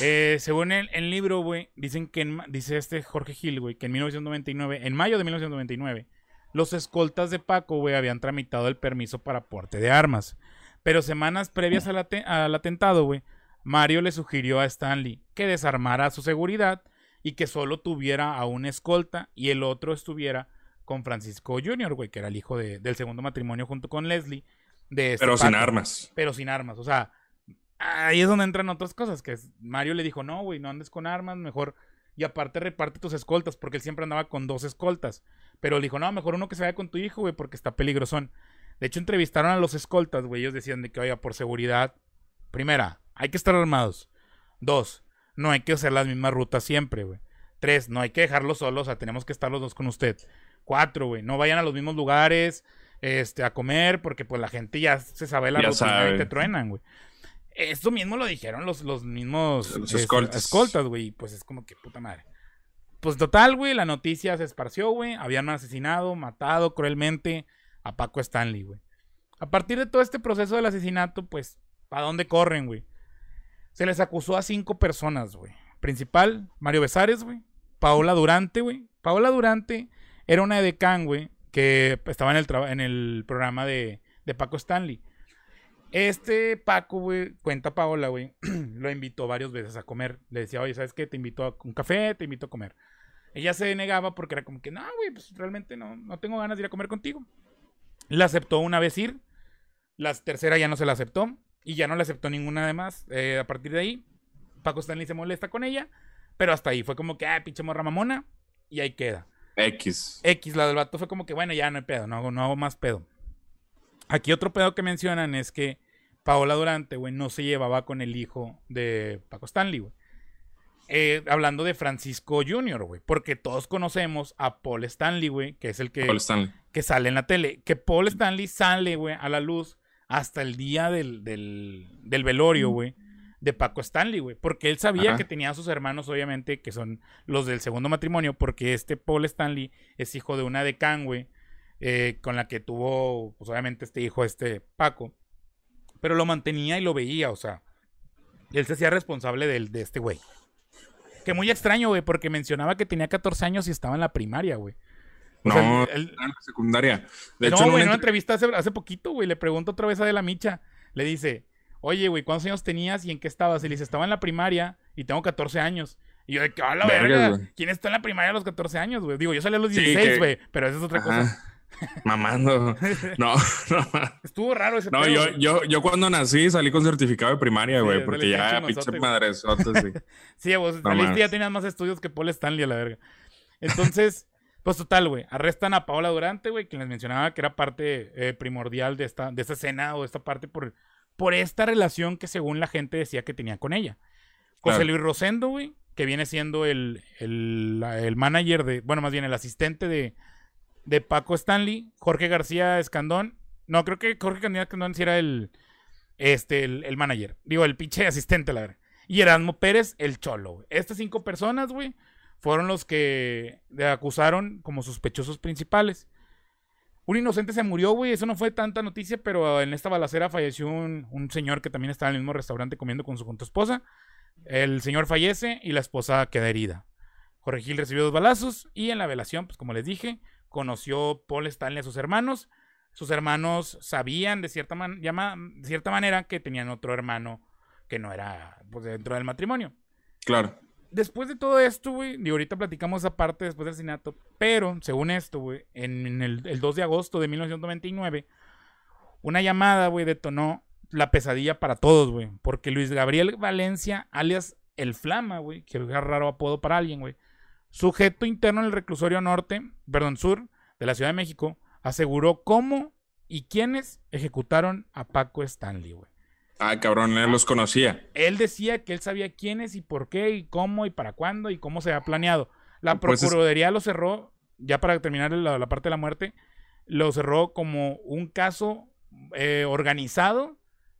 Eh, según el, el libro, güey, dicen que, dice este Jorge Gil, güey, que en 1999, en mayo de 1999, los escoltas de Paco, güey, habían tramitado el permiso para porte de armas. Pero semanas previas al, atentado, güey, Mario le sugirió a Stanley que desarmara su seguridad y que solo tuviera a un escolta y el otro estuviera con Francisco Jr., güey, que era el hijo del segundo matrimonio junto con Leslie. De este pero sin armas. Pero sin armas. O sea, ahí es donde entran otras cosas. Que Mario le dijo, no, güey, no andes con armas, mejor. Y aparte reparte tus escoltas, porque él siempre andaba con dos escoltas. Pero le dijo, no, mejor uno que se vaya con tu hijo, güey, porque está peligrosón. De hecho, entrevistaron a los escoltas, güey. Ellos decían de que, oiga, por seguridad. Primera, hay que estar armados. Dos, no hay que hacer las mismas rutas siempre, güey. Tres, no hay que dejarlos solos, o sea, tenemos que estar los dos con usted. Cuatro, güey, no vayan a los mismos lugares este, a comer, porque pues la gente ya se sabe la rutina y te truenan, güey. Esto mismo lo dijeron los, los mismos los escoltas. escoltas, güey. Pues es como que puta madre. Pues total, güey, la noticia se esparció, güey. Habían asesinado, matado cruelmente a Paco Stanley, güey. A partir de todo este proceso del asesinato, pues, ¿para dónde corren, güey? Se les acusó a cinco personas, güey. Principal, Mario Besares, güey. Paola Durante, güey. Paola Durante era una edecán, güey, que estaba en el, en el programa de, de Paco Stanley. Este Paco, güey, cuenta Paola, güey, lo invitó varias veces a comer. Le decía, oye, ¿sabes qué? Te invito a un café, te invito a comer. Ella se negaba porque era como que, no, güey, pues realmente no, no tengo ganas de ir a comer contigo. La aceptó una vez ir. La tercera ya no se la aceptó. Y ya no la aceptó ninguna además. Eh, a partir de ahí, Paco Stanley se molesta con ella. Pero hasta ahí fue como que, ah, pinche morra mamona. Y ahí queda. X. X, la del vato fue como que, bueno, ya no hay pedo, no hago, no hago más pedo. Aquí otro pedo que mencionan es que Paola Durante, güey, no se llevaba con el hijo de Paco Stanley, güey. Eh, hablando de Francisco Jr., güey. Porque todos conocemos a Paul Stanley, güey, que es el que, que sale en la tele. Que Paul Stanley sale, güey, a la luz hasta el día del, del, del velorio, güey, de Paco Stanley, güey. Porque él sabía que tenía a sus hermanos, obviamente, que son los del segundo matrimonio, porque este Paul Stanley es hijo de una decán, güey, eh, con la que tuvo, pues obviamente, este hijo, este Paco. Pero lo mantenía y lo veía, o sea, él se hacía responsable de, de este güey. Que muy extraño, güey, porque mencionaba que tenía 14 años y estaba en la primaria, güey. no, en la secundaria. De no, güey, en una entrevista hace, hace poquito, güey, le pregunto otra vez a De la Micha. Le dice, oye, güey, ¿cuántos años tenías y en qué estabas? Y le dice, estaba en la primaria y tengo 14 años. Y yo de que, a la verga, ¿quién está en la primaria a los 14 años, güey? Digo, yo salí a los 16, güey, pero eso es otra cosa. Mamando. No, no. Estuvo raro ese No, yo, yo, yo cuando nací salí con certificado de primaria, güey, porque ya pinche madresote, sí. sí, vos saliste ya tenías más estudios que Paul Stanley a la verga. Entonces, pues total, güey. Arrestan a Paola Durante, güey, quien les mencionaba que era parte eh, primordial de esta, de esta escena o de esta parte por, por esta relación que según la gente decía que tenía con ella. José Luis Rosendo, güey, que viene siendo el, el, el manager de, bueno, más bien el asistente de de Paco Stanley, Jorge García Escandón. No, creo que Jorge García Escandón sí era el, este, el, manager. Digo, el pinche asistente, la verdad. Y Erasmo Pérez, el cholo. Estas cinco personas, güey, fueron los que acusaron como sospechosos principales. Un inocente se murió, güey. Eso no fue tanta noticia, pero en esta balacera falleció un, un señor que también estaba en el mismo restaurante comiendo con su junto esposa. El señor fallece y la esposa queda herida. Jorge Gil recibió dos balazos y en la velación, pues como les dije, conoció Paul Stanley a sus hermanos. Sus hermanos sabían de cierta, man- llama- de cierta manera que tenían otro hermano que no era pues, dentro del matrimonio. Claro. Después de todo esto, güey, y ahorita platicamos esa parte después del asesinato, pero según esto, güey, en, en el, el 2 de agosto de 1999, una llamada, güey, detonó la pesadilla para todos, güey, porque Luis Gabriel Valencia, alias El Flama, güey, que es raro apodo para alguien, güey, sujeto interno en el reclusorio norte, perdón, sur de la Ciudad de México, aseguró cómo y quiénes ejecutaron a Paco Stanley, güey. Ah, cabrón, él los conocía. Él decía que él sabía quiénes y por qué y cómo y para cuándo y cómo se había planeado. La Pues es- Procuraduría lo cerró, ya para terminar la, la parte de la muerte, lo cerró como un caso eh, organizado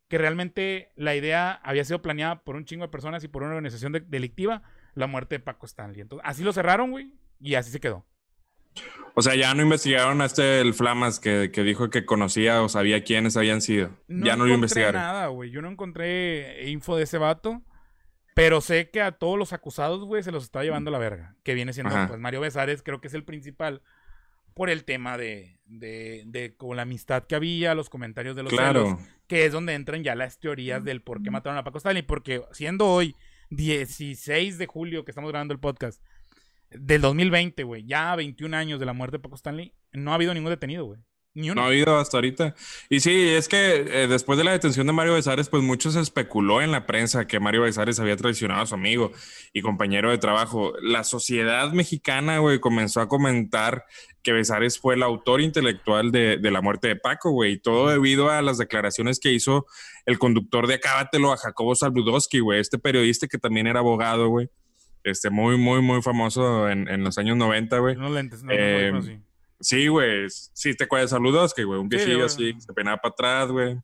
que realmente la idea había sido planeada por un chingo de personas y por una organización de- delictiva, la muerte de Paco Stanley. Entonces, así lo cerraron, güey, y así se quedó. O sea, ya no investigaron a este el Flamas que, que dijo que conocía o sabía quiénes habían sido. ya no lo encontré investigaron. nada, güey. Yo no encontré info de ese vato. Pero sé que a todos los acusados, güey, se los está llevando a la verga. Que viene siendo, Ajá. pues, Mario Besares, creo que es el principal. Por el tema de, de, de con la amistad que había, los comentarios de los Claro. celos, que es donde entran ya las teorías del por qué mataron a Paco Stanley. Porque siendo hoy 16 de julio que estamos grabando el podcast, del 2020, güey, ya 21 años de la muerte de Paco Stanley, no ha habido ningún detenido, güey. Ni uno. No ha habido hasta ahorita. Y sí, es que eh, después de la detención de Mario Besares, pues mucho se especuló en la prensa que Mario Besares había traicionado a su amigo y compañero de trabajo. La sociedad mexicana, güey, comenzó a comentar que Besares fue el autor intelectual de, de la muerte de Paco, güey. Y todo debido a las declaraciones que hizo el conductor de Acábatelo a Jacobo Saludowski, güey, este periodista que también era abogado, güey. Este, muy, muy, muy famoso en, en los años 90, güey. Unos lentes, no, no, Eh, no, sí. Sí, güey. Sí, te acuerdas saludos, que güey, un Sí, viejillo güey. así, se peinaba para atrás, güey.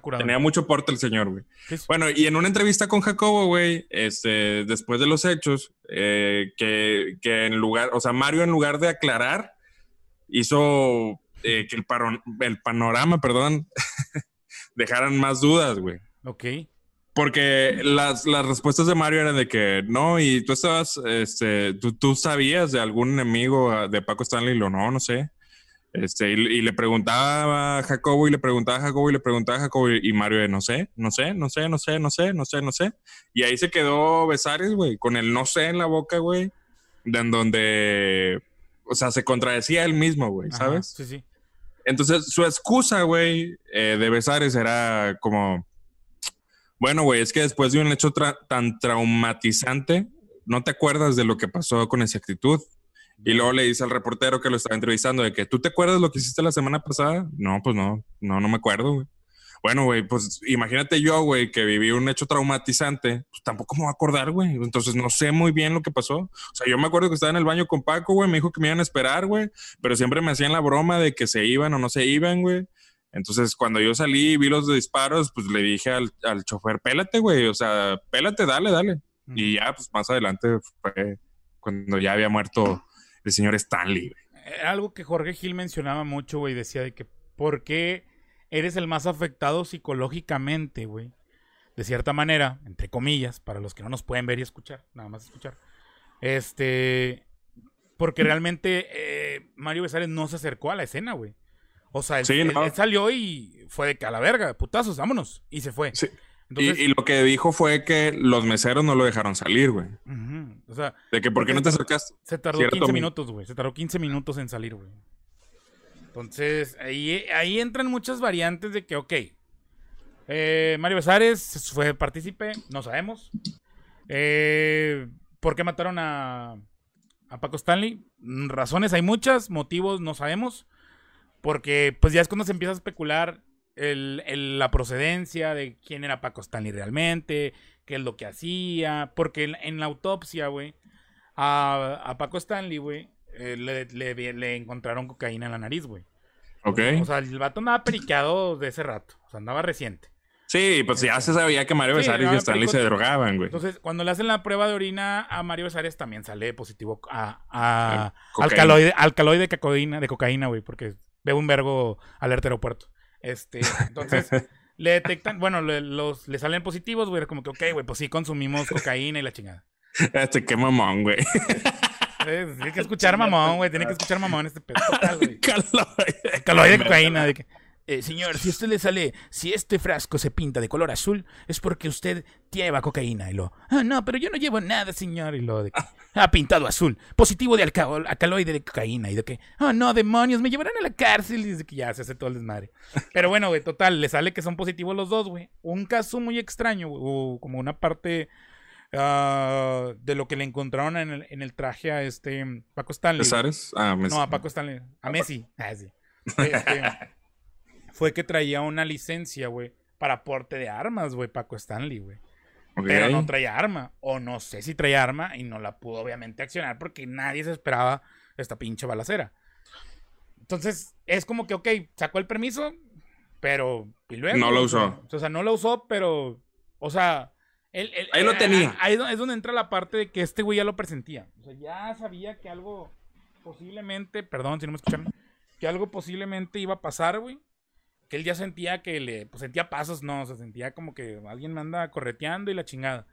Curado. Tenía mucho porte el señor, güey. Sí, sí. Bueno, y en una entrevista con Jacobo, güey, este, después de los hechos, eh, que, que en lugar, o sea, Mario en lugar de aclarar, hizo eh, que el, el panorama, perdón, dejaran más dudas, güey. Ok. Porque las, las respuestas de Mario eran de que no, y tú estabas, este, tú, tú sabías de algún enemigo ah, de Paco Stanley, lo no, no sé. Este, y, y le preguntaba a Jacobo y le preguntaba a Jacobo y le preguntaba a Jacobo y, y Mario de no sé, no sé, no sé, no sé, no sé, no sé, no sé. Y ahí se quedó Besares, güey, con el no sé en la boca, güey, de en donde, o sea, se contradecía él mismo, güey, Ajá, ¿sabes? Sí, sí. Entonces, su excusa, güey, eh, de Besares era como, bueno, güey, es que después de un hecho tra- tan traumatizante, no te acuerdas de lo que pasó con exactitud. Y luego le dice al reportero que lo estaba entrevistando de que, ¿tú te acuerdas lo que hiciste la semana pasada? No, pues no, no, no me acuerdo, güey. Bueno, güey, pues imagínate yo, güey, que viví un hecho traumatizante, pues tampoco me voy a acordar, güey. Entonces no sé muy bien lo que pasó. O sea, yo me acuerdo que estaba en el baño con Paco, güey, me dijo que me iban a esperar, güey, pero siempre me hacían la broma de que se iban o no se iban, güey. Entonces, cuando yo salí y vi los disparos, pues le dije al, al chofer, pélate, güey, o sea, pélate, dale, dale. Y ya, pues más adelante fue cuando ya había muerto el señor Stanley, güey. Era algo que Jorge Gil mencionaba mucho, güey. Decía de que, ¿por qué eres el más afectado psicológicamente, güey? De cierta manera, entre comillas, para los que no nos pueden ver y escuchar, nada más escuchar. Este. Porque realmente eh, Mario Besares no se acercó a la escena, güey. O sea, él, Sí, él- no. él salió y fue de que a la verga, putazos, vámonos. Y se fue. Sí. Entonces, y, y lo que dijo fue que los meseros no lo dejaron salir, güey. o sea, De que, ¿por qué no te acercaste? Se tardó Cierto 15 mi- minutos, güey. Se tardó 15 minutos en salir, güey. Entonces, ahí, ahí entran muchas variantes de que, ok. eh, Mario Besares fue partícipe, no sabemos. Eh, ¿Por qué mataron a, a Paco Stanley? Mm, Razones hay muchas, motivos no sabemos. Porque, pues ya es cuando se empieza a especular el- el- la procedencia de quién era Paco Stanley realmente, qué es lo que hacía. Porque en, en la autopsia, güey, a, a Paco Stanley, güey, eh, le, le- le encontraron cocaína en la nariz, güey. Ok. O sea, el vato andaba periqueado de ese rato. O sea, andaba reciente. Sí, pues ya se sabía que Mario Sí, Besares y Stanley se drogaban, güey. Entonces, cuando le hacen la prueba de orina a Mario Besares, también sale positivo a, a A alcaloide, alcaloide de cocaína, de cocaína, güey, porque Veo un vergo alerta aeropuerto. Este, entonces, le detectan, bueno, le, los, le salen positivos, güey. Como que, ok, güey, pues sí consumimos cocaína y la chingada. Este, qué mamón, güey. Eh, tiene que escuchar mamón, güey. Tiene que escuchar mamón este pedo. Caloide de cocaína. De que, eh, señor, si a usted le sale, si este frasco se pinta de color azul, es porque usted lleva cocaína. Y lo, ah, no, pero yo no llevo nada, señor. Y lo, de ha pintado azul, positivo de alcaloide de cocaína. Y de que, oh, no, demonios, me llevarán a la cárcel. Y de que ya se hace todo el desmadre. Pero bueno, güey, total, le sale que son positivos los dos, güey. Un caso muy extraño, güey, o como una parte Ah, de lo que le encontraron en el, en el traje a este Paco Stanley. Ah, no, a Paco Stanley. A Messi. Ah, sí. Este, fue que traía una licencia, güey, para porte de armas, güey, Paco Stanley, güey. Pero no traía arma. O no sé si traía arma y no la pudo obviamente accionar porque nadie se esperaba esta pinche balacera. Entonces, es como que, ok, sacó el permiso, pero... no lo usó. O sea, no lo usó, pero... O sea, ahí lo tenía. Ahí es donde entra la parte de que este güey ya lo presentía. O sea, ya sabía que algo posiblemente, perdón si no me escucharon, que algo posiblemente iba a pasar, güey. Que él ya sentía que le, pues sentía pasos, no, o sea, sentía como que alguien me anda correteando y la chingada.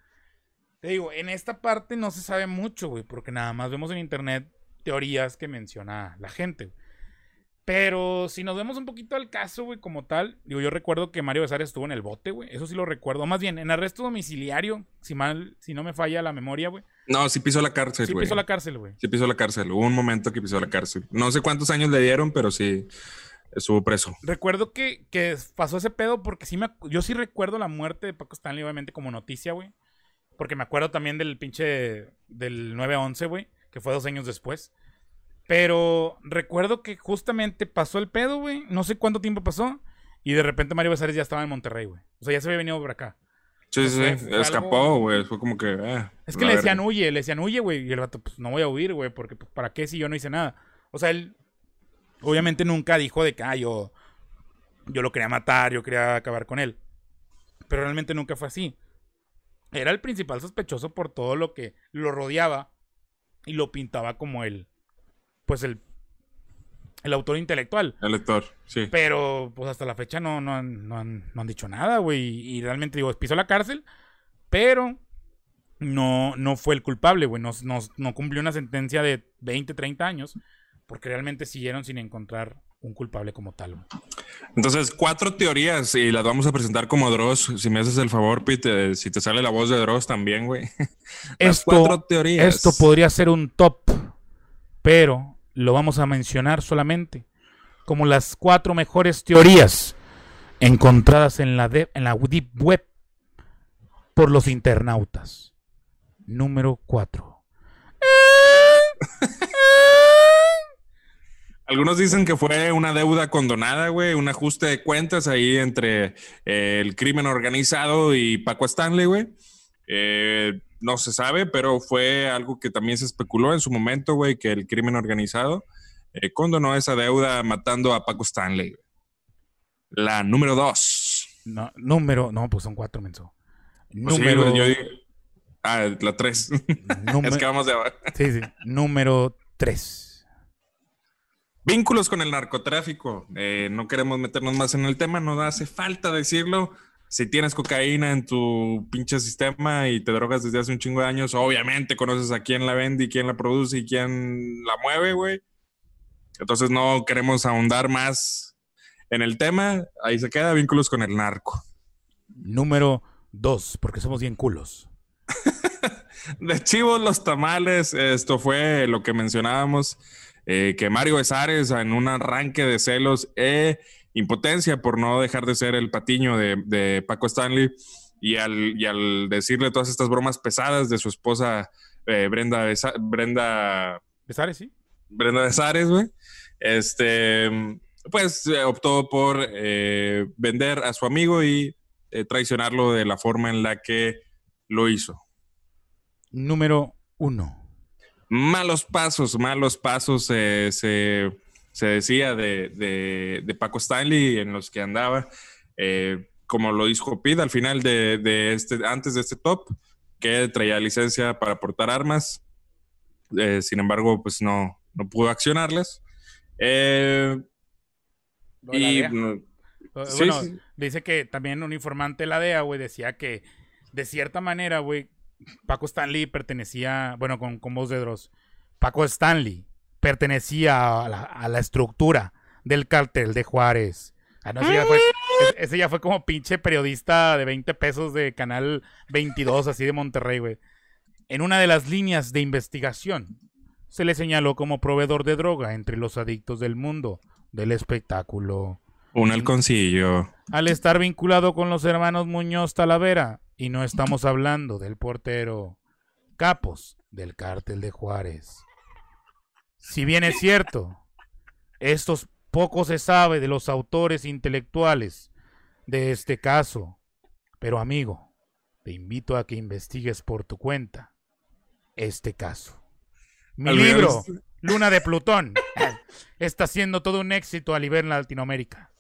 Te digo, en esta parte no se sabe mucho, güey, porque nada más vemos en internet teorías que menciona la gente. Pero si nos vemos un poquito al caso, güey, como tal, digo, yo recuerdo que Mario Besares estuvo en el bote, güey. Eso sí lo recuerdo. Más bien, en arresto domiciliario, si mal, si no me falla la memoria, güey. No, sí pisó la cárcel, güey. Sí pisó la cárcel, güey. Sí pisó la cárcel. Hubo un momento que pisó la cárcel. No sé cuántos años le dieron, pero sí estuvo preso. Recuerdo que, que pasó ese pedo porque sí me... Yo sí recuerdo la muerte de Paco Stanley, obviamente, como noticia, güey. Porque me acuerdo también del pinche... del 9-11, güey. Que fue dos años después. Pero recuerdo que justamente pasó el pedo, güey. No sé cuánto tiempo pasó. Y de repente Mario Besares ya estaba en Monterrey, güey. O sea, ya se había venido por acá. Sí, sí, sí. Escapó, güey. Fue como que. Eh, es que le decían huye, le decían huye, güey. Y el rato, pues no voy a huir, güey. Porque, pues, ¿para qué si yo no hice nada? O sea, él. Obviamente nunca dijo de que, ah, yo. Yo lo quería matar, yo quería acabar con él. Pero realmente nunca fue así. Era el principal sospechoso por todo lo que lo rodeaba. Y lo pintaba como el pues el, el autor intelectual. El lector, sí. Pero pues hasta la fecha no, no, han, no, han, no han dicho nada, güey. Y, realmente digo, pisó la cárcel, pero no, no fue el culpable, güey. No, no, cumplió una sentencia de 20, 30 años, porque realmente siguieron sin encontrar un culpable como tal. Entonces, cuatro teorías y las vamos a presentar como Dross. Si me haces el favor, Pete, si te sale la voz de Dross también, güey. Esto, cuatro teorías. Esto podría ser un top, pero lo vamos a mencionar solamente como las cuatro mejores teorías encontradas en la, en la Deep Web por los internautas. Número 4. Algunos dicen que fue una deuda condonada, güey, un ajuste de cuentas ahí entre eh, el crimen organizado y Paco Stanley, güey. Eh, no se sabe, pero fue algo que también se especuló en su momento, güey, que el crimen organizado eh, condonó esa deuda matando a Paco Stanley. La número dos. No, número, no, pues son cuatro, menso. Pues número. ah, la tres. es que vamos de abajo. Sí, sí. Número tres. Vínculos con el narcotráfico. Eh, no queremos meternos más en el tema, no hace falta decirlo si tienes cocaína en tu pinche sistema y te drogas desde hace un chingo de años, obviamente conoces a quién la vende y quién la produce y quién la mueve, güey. Entonces no queremos ahondar más en el tema. Ahí se queda vínculos con el narco. Número dos, porque somos bien culos. de chivos los tamales, esto fue lo que mencionábamos, eh, que Mario Besares en un arranque de celos eh, impotencia por no dejar de ser el patiño de, Paco Stanley y al, al, decirle todas estas bromas pesadas de su esposa eh, Brenda Brenda Besares, sí. Brenda Besares, güey. Este, pues eh, optó por eh, vender a su amigo y traicionarlo de la forma en la que lo hizo. Número uno. Malos pasos, malos pasos. se se decía de, Paco Stanley en los que andaba, eh, como lo dijo Pid al final de, este, antes de este top, que traía licencia para portar armas, eh, sin embargo, pues no, no pudo accionarlas. Eh, Y, bueno, dice que también un informante de la DEA, güey, decía que de cierta manera, güey, Paco Stanley pertenecía, bueno, con, con voz de Dross, Paco Stanley pertenecía a la, a la estructura del cartel de Juárez. Ah, no, ese, ya fue, ese, ya fue, como pinche periodista de 20 pesos de Canal 22, así de Monterrey, güey. En una de las líneas de investigación, se le señaló como proveedor de droga entre los adictos del mundo del espectáculo. Un halconcillo. Al estar vinculado con los hermanos Muñoz Talavera, y no estamos hablando del portero, capos del cártel de Juárez. Si bien es cierto, estos poco se sabe de los autores intelectuales de este caso, pero amigo, te invito a que investigues por tu cuenta este caso. Mi libro, Luna de Plutón, está siendo todo un éxito a nivel Latinoamérica.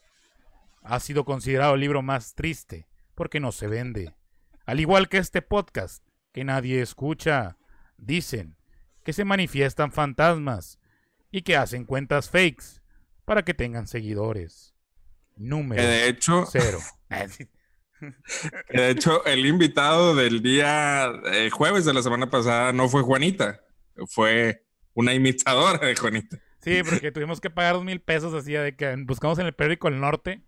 Ha sido considerado el libro más triste porque no se vende. Al igual que este podcast, que nadie escucha, dicen que se manifiestan fantasmas y que hacen cuentas fakes para que tengan seguidores. Número de hecho, cero. de hecho, el invitado del día eh, jueves de la semana pasada no fue Juanita, fue una imitadora de Juanita. Sí, porque tuvimos que pagar dos mil pesos así de que buscamos en el periódico El Norte,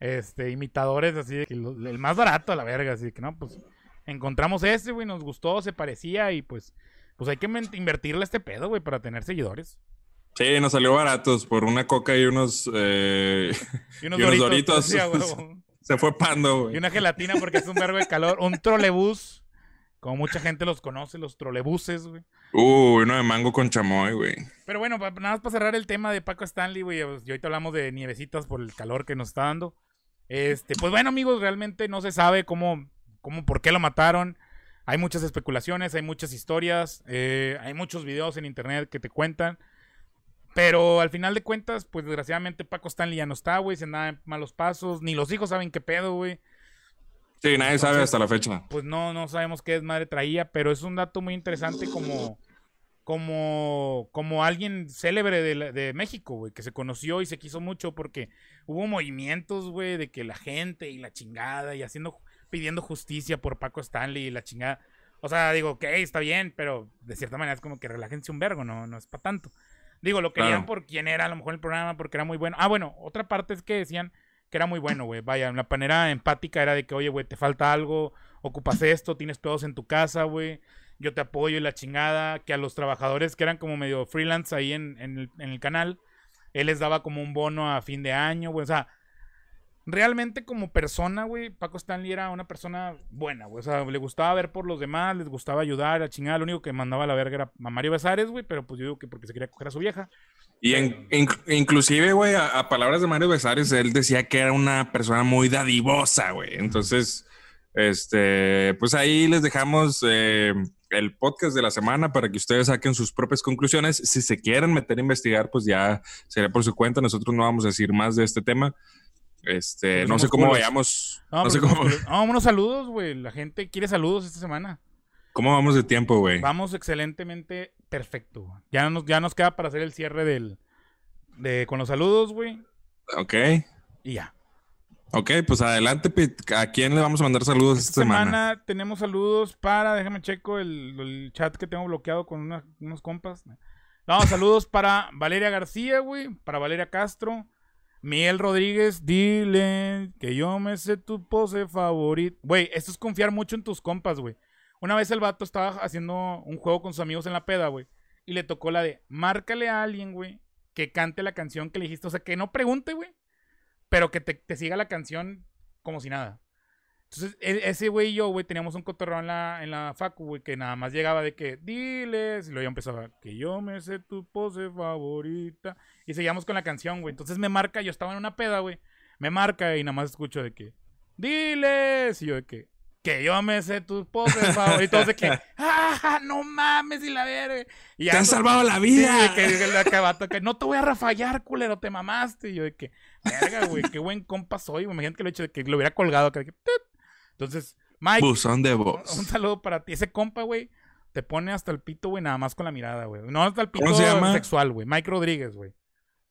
este, imitadores así, de que el más barato a la verga, así que no, pues encontramos ese, güey, nos gustó, se parecía y pues, pues hay que invertirle a este pedo, güey, para tener seguidores. Sí, nos salió baratos por una coca y unos, eh, y unos, doritos. se fue pando, güey. Y una gelatina porque es un verbo de calor. Un trolebús, como mucha gente los conoce, los trolebuses, güey. Uy, uno de mango con chamoy, güey. Pero bueno, nada más para cerrar el tema de Paco Stanley, güey. Pues, y ahorita hablamos de nievecitas por el calor que nos está dando. Este, pues bueno, amigos, realmente no se sabe cómo, cómo, por qué lo mataron. Hay muchas especulaciones, hay muchas historias, eh, hay muchos videos en internet que te cuentan. Pero al final de cuentas, pues desgraciadamente Paco Stanley ya no está, güey, se anda en malos pasos, ni los hijos saben qué pedo, güey. Sí, nadie sabe hasta la fecha. Pues no, no sabemos qué desmadre traía, pero es un dato muy interesante como, como, como alguien célebre de, de México, güey, que se conoció y se quiso mucho porque hubo movimientos, güey, de que la gente y la chingada y haciendo, pidiendo justicia por Paco Stanley y la chingada. O sea, digo, ok, está bien, pero de cierta manera es como que relájense un vergo, no, no es para tanto. Digo, lo querían por quién era a lo mejor el programa, porque era muy bueno. Ah, bueno, otra parte es que decían que era muy bueno, güey. Vaya, la manera empática era de que, oye, güey, te falta algo, ocupas esto, tienes pedos en tu casa, güey. Yo te apoyo y la chingada. Que a los trabajadores que eran como medio freelance ahí en, en, el, canal, él les daba como un bono a fin de año, güey. O sea, realmente como persona, güey, Paco Stanley era una persona buena, güey. O sea, le gustaba ver por los demás, les gustaba ayudar a chingar. Lo único que mandaba a la verga era a Mario Besares, güey, pero pues yo digo que porque se quería coger a su vieja. Y inclusive, güey, a, palabras de Mario Besares, él decía que era una persona muy dadivosa, güey. Entonces, este, pues ahí les dejamos eh, el podcast de la semana para que ustedes saquen sus propias conclusiones. Si se quieren meter a investigar, pues ya sería por su cuenta. Nosotros no vamos a decir más de este tema. Este, no sé cómo vayamos. No, sé cómo. No, unos saludos, güey. La gente quiere saludos esta semana. ¿Cómo vamos de tiempo, güey? Vamos excelentemente perfecto. Ya nos, ya nos queda para hacer el cierre del. De, con los saludos, güey. Ok. Y ya. Ok, pues adelante, ¿A quién le vamos a mandar saludos esta, semana? semana? tenemos saludos para, déjame checo el, chat que tengo bloqueado con unos compas. No, saludos para Valeria García, güey, para Valeria Castro, Miguel Rodríguez, dile que yo me sé tu pose favorita. Güey, esto es confiar mucho en tus compas, güey. Una vez el vato estaba haciendo un juego con sus amigos en la peda, güey. Y le tocó la de, márcale a alguien, güey, que cante la canción que le dijiste. O sea, que no pregunte, güey. Pero que te, te siga la canción como si nada. Entonces, e, ese güey y yo, güey, teníamos un cotorreo en la, en la facu, güey, que nada más llegaba de que, diles, y luego ya empezaba, que yo me sé tu pose favorita, y seguíamos con la canción, güey. Entonces me marca, yo estaba en una peda, güey, me marca y nada más escucho de que, diles, y yo de que, que yo me sé tu pose favorita, de que, ah, no mames, y la verga. Y te han salvado la vida. que, que, que, no te voy a rafallar, culero, te mamaste, y yo de que, verga, güey, qué buen compa soy. Imagínate que lo he hecho de que lo hubiera colgado, que, entonces, Mike. Buzón de voz. Un, saludo para ti. Ese compa, güey, te pone hasta el pito, güey, nada más con la mirada, güey. No hasta el pito sexual, güey. Mike Rodríguez, güey.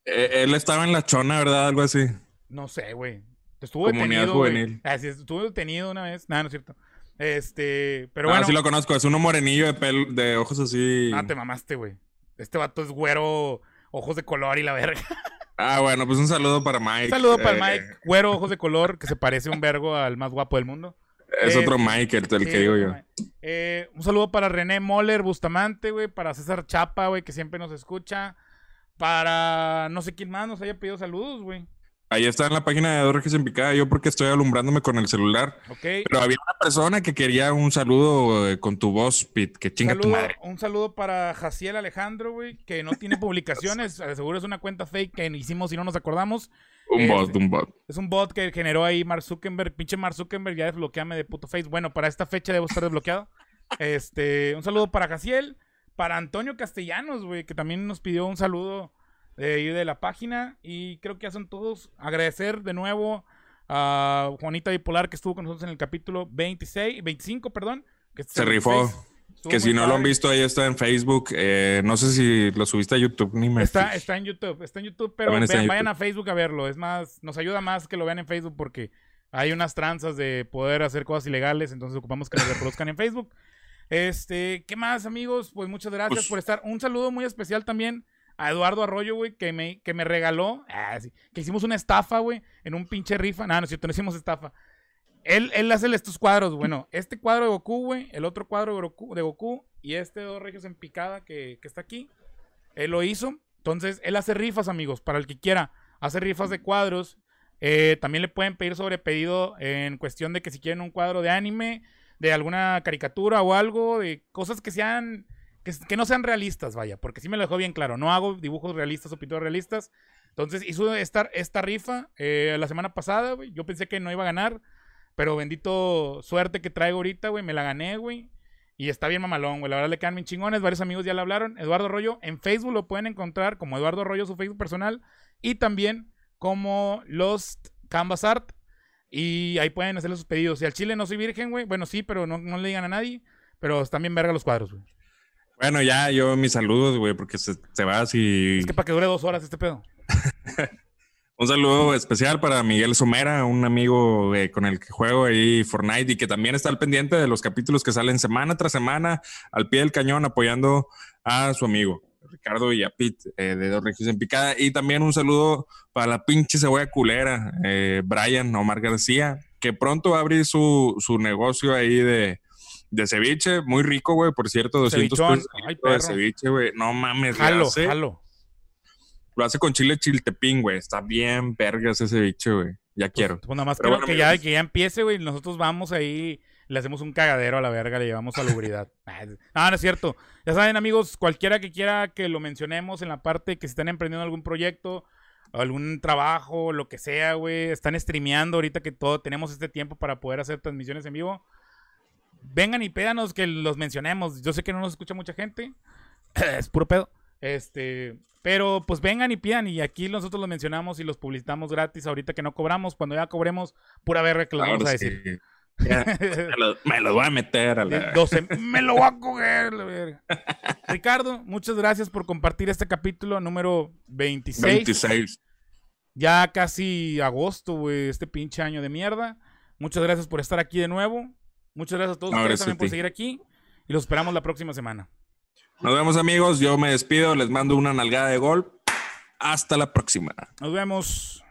Eh, él estaba en la chona, ¿verdad? Algo así. No sé, güey. Estuvo detenido. Juvenil. Así ah, estuvo detenido una vez. Nada, no es cierto. Este, pero ah, bueno. sí lo conozco. Es uno morenillo de, pelo, de ojos así. Ah, te mamaste, güey. Este vato es güero, ojos de color y la verga. Ah, bueno, pues un saludo para Mike. Un saludo para eh, Mike, güero, ojos de color, que se parece un vergo al más guapo del mundo. Es otro eh, Mike, el, que digo yo. Eh, un saludo para René Moller Bustamante, güey, para César Chapa, güey, que siempre nos escucha. Para no sé quién más nos haya pedido saludos, güey. Ahí está en la página de Dos Regios en Picada, yo porque estoy alumbrándome con el celular. Ok. Pero había persona que quería un saludo eh, con tu voz, Pete, que chinga tu madre. Un saludo para Jaciel Alejandro, güey, que no tiene publicaciones, seguro es una cuenta fake que hicimos y no nos acordamos. Un bot, este, un bot. Es un bot que generó ahí Mark Zuckerberg, pinche Mark Zuckerberg, ya desbloqueame de puto face. Bueno, para esta fecha debo estar desbloqueado. Este, un saludo para Jaciel, para Antonio Castellanos, güey, que también nos pidió un saludo de de la página. Y creo que ya son todos. Agradecer de nuevo a Juanita Bipolar que estuvo con nosotros en el capítulo 26, 25, perdón. Que se rifó. Que si no lo han visto, ahí está en Facebook. Eh, no sé si lo subiste a YouTube, ni me está, está en YouTube, está en YouTube, pero vayan a Facebook a verlo. Es más, nos ayuda más que lo vean en Facebook porque hay unas tranzas de poder hacer cosas ilegales, entonces ocupamos que lo reproduzcan en Facebook. Este, ¿qué más, amigos? Pues muchas gracias pues por estar. Un saludo muy especial también a Eduardo Arroyo, güey, que me, que me regaló, ah, que hicimos una estafa, güey, en un pinche rifa. No, no es cierto, no hicimos estafa. Él, él hace estos cuadros, bueno, este cuadro de Goku, güey, el otro cuadro de Goku, de Goku y este de dos regios en picada que, que está aquí, él lo hizo. Entonces, él hace rifas, amigos, para el que quiera. Hace rifas de cuadros. Eh, también le pueden pedir sobre pedido en cuestión de que si quieren un cuadro de anime, de alguna caricatura o algo, de cosas que sean que, no sean realistas, vaya, porque sí me lo dejó bien claro. No hago dibujos realistas o pinturas realistas. Entonces hizo esta, esta rifa eh, la semana pasada, güey. Yo pensé que no iba a ganar, pero bendito suerte que traigo ahorita, güey. Me la gané, güey. Y está bien mamalón, güey. La verdad le quedan bien chingones. Varios amigos ya le hablaron. Eduardo Arroyo. En Facebook lo pueden encontrar como Eduardo Arroyo, su Facebook personal. Y también como Lost Canvas Art. Y ahí pueden hacerle sus pedidos. Si al chile no soy virgen, güey. Bueno, sí, pero no, no le digan a nadie. Pero están bien verga los cuadros, güey. Bueno, ya yo mis saludos, güey, porque se, va así. Es que para que dure dos horas este pedo. un saludo especial para Miguel Somera, un amigo eh, con el que juego ahí Fortnite y que también está al pendiente de los capítulos que salen semana tras semana al pie del cañón apoyando a su amigo. Ricardo y a Pete eh, de Dos Regios en Picada. Y también un saludo para la pinche cebolla culera, eh, Brian Omar García, que pronto va a abrir su, su negocio ahí de, de ceviche, muy rico, güey, por cierto, 200 pesos de ceviche, güey. No mames, jalo, hace, jalo. Lo hace con chile chiltepín, güey. Está bien verga ese ceviche, güey. Ya pues, quiero. Pues nada más creo que, ya, que ya empiece, güey. Nosotros vamos ahí, le hacemos un cagadero a la verga, le llevamos salubridad. ah, no es cierto. Ya saben, amigos, cualquiera que quiera que lo mencionemos en la parte que se están emprendiendo algún proyecto, algún trabajo, lo que sea, güey. Están streameando ahorita que todo tenemos este tiempo para poder hacer transmisiones en vivo vengan y pédanos que los mencionemos. Yo sé que no nos escucha mucha gente. es puro pedo. Este, pero pues vengan y pidan y aquí nosotros los mencionamos y los publicitamos gratis ahorita que no cobramos. Cuando ya cobremos, pura verga que los vamos a decir. me, lo, voy a meter a la... 12, me lo voy a coger. Ricardo, muchas gracias por compartir este capítulo número 26. 26. Ya casi agosto, güey, este pinche año de mierda. Muchas gracias por estar aquí de nuevo. Muchas gracias a todos ustedes también por seguir aquí y los esperamos la próxima semana. Nos vemos amigos, yo me despido, les mando una nalgada de gol. Hasta la próxima. Nos vemos.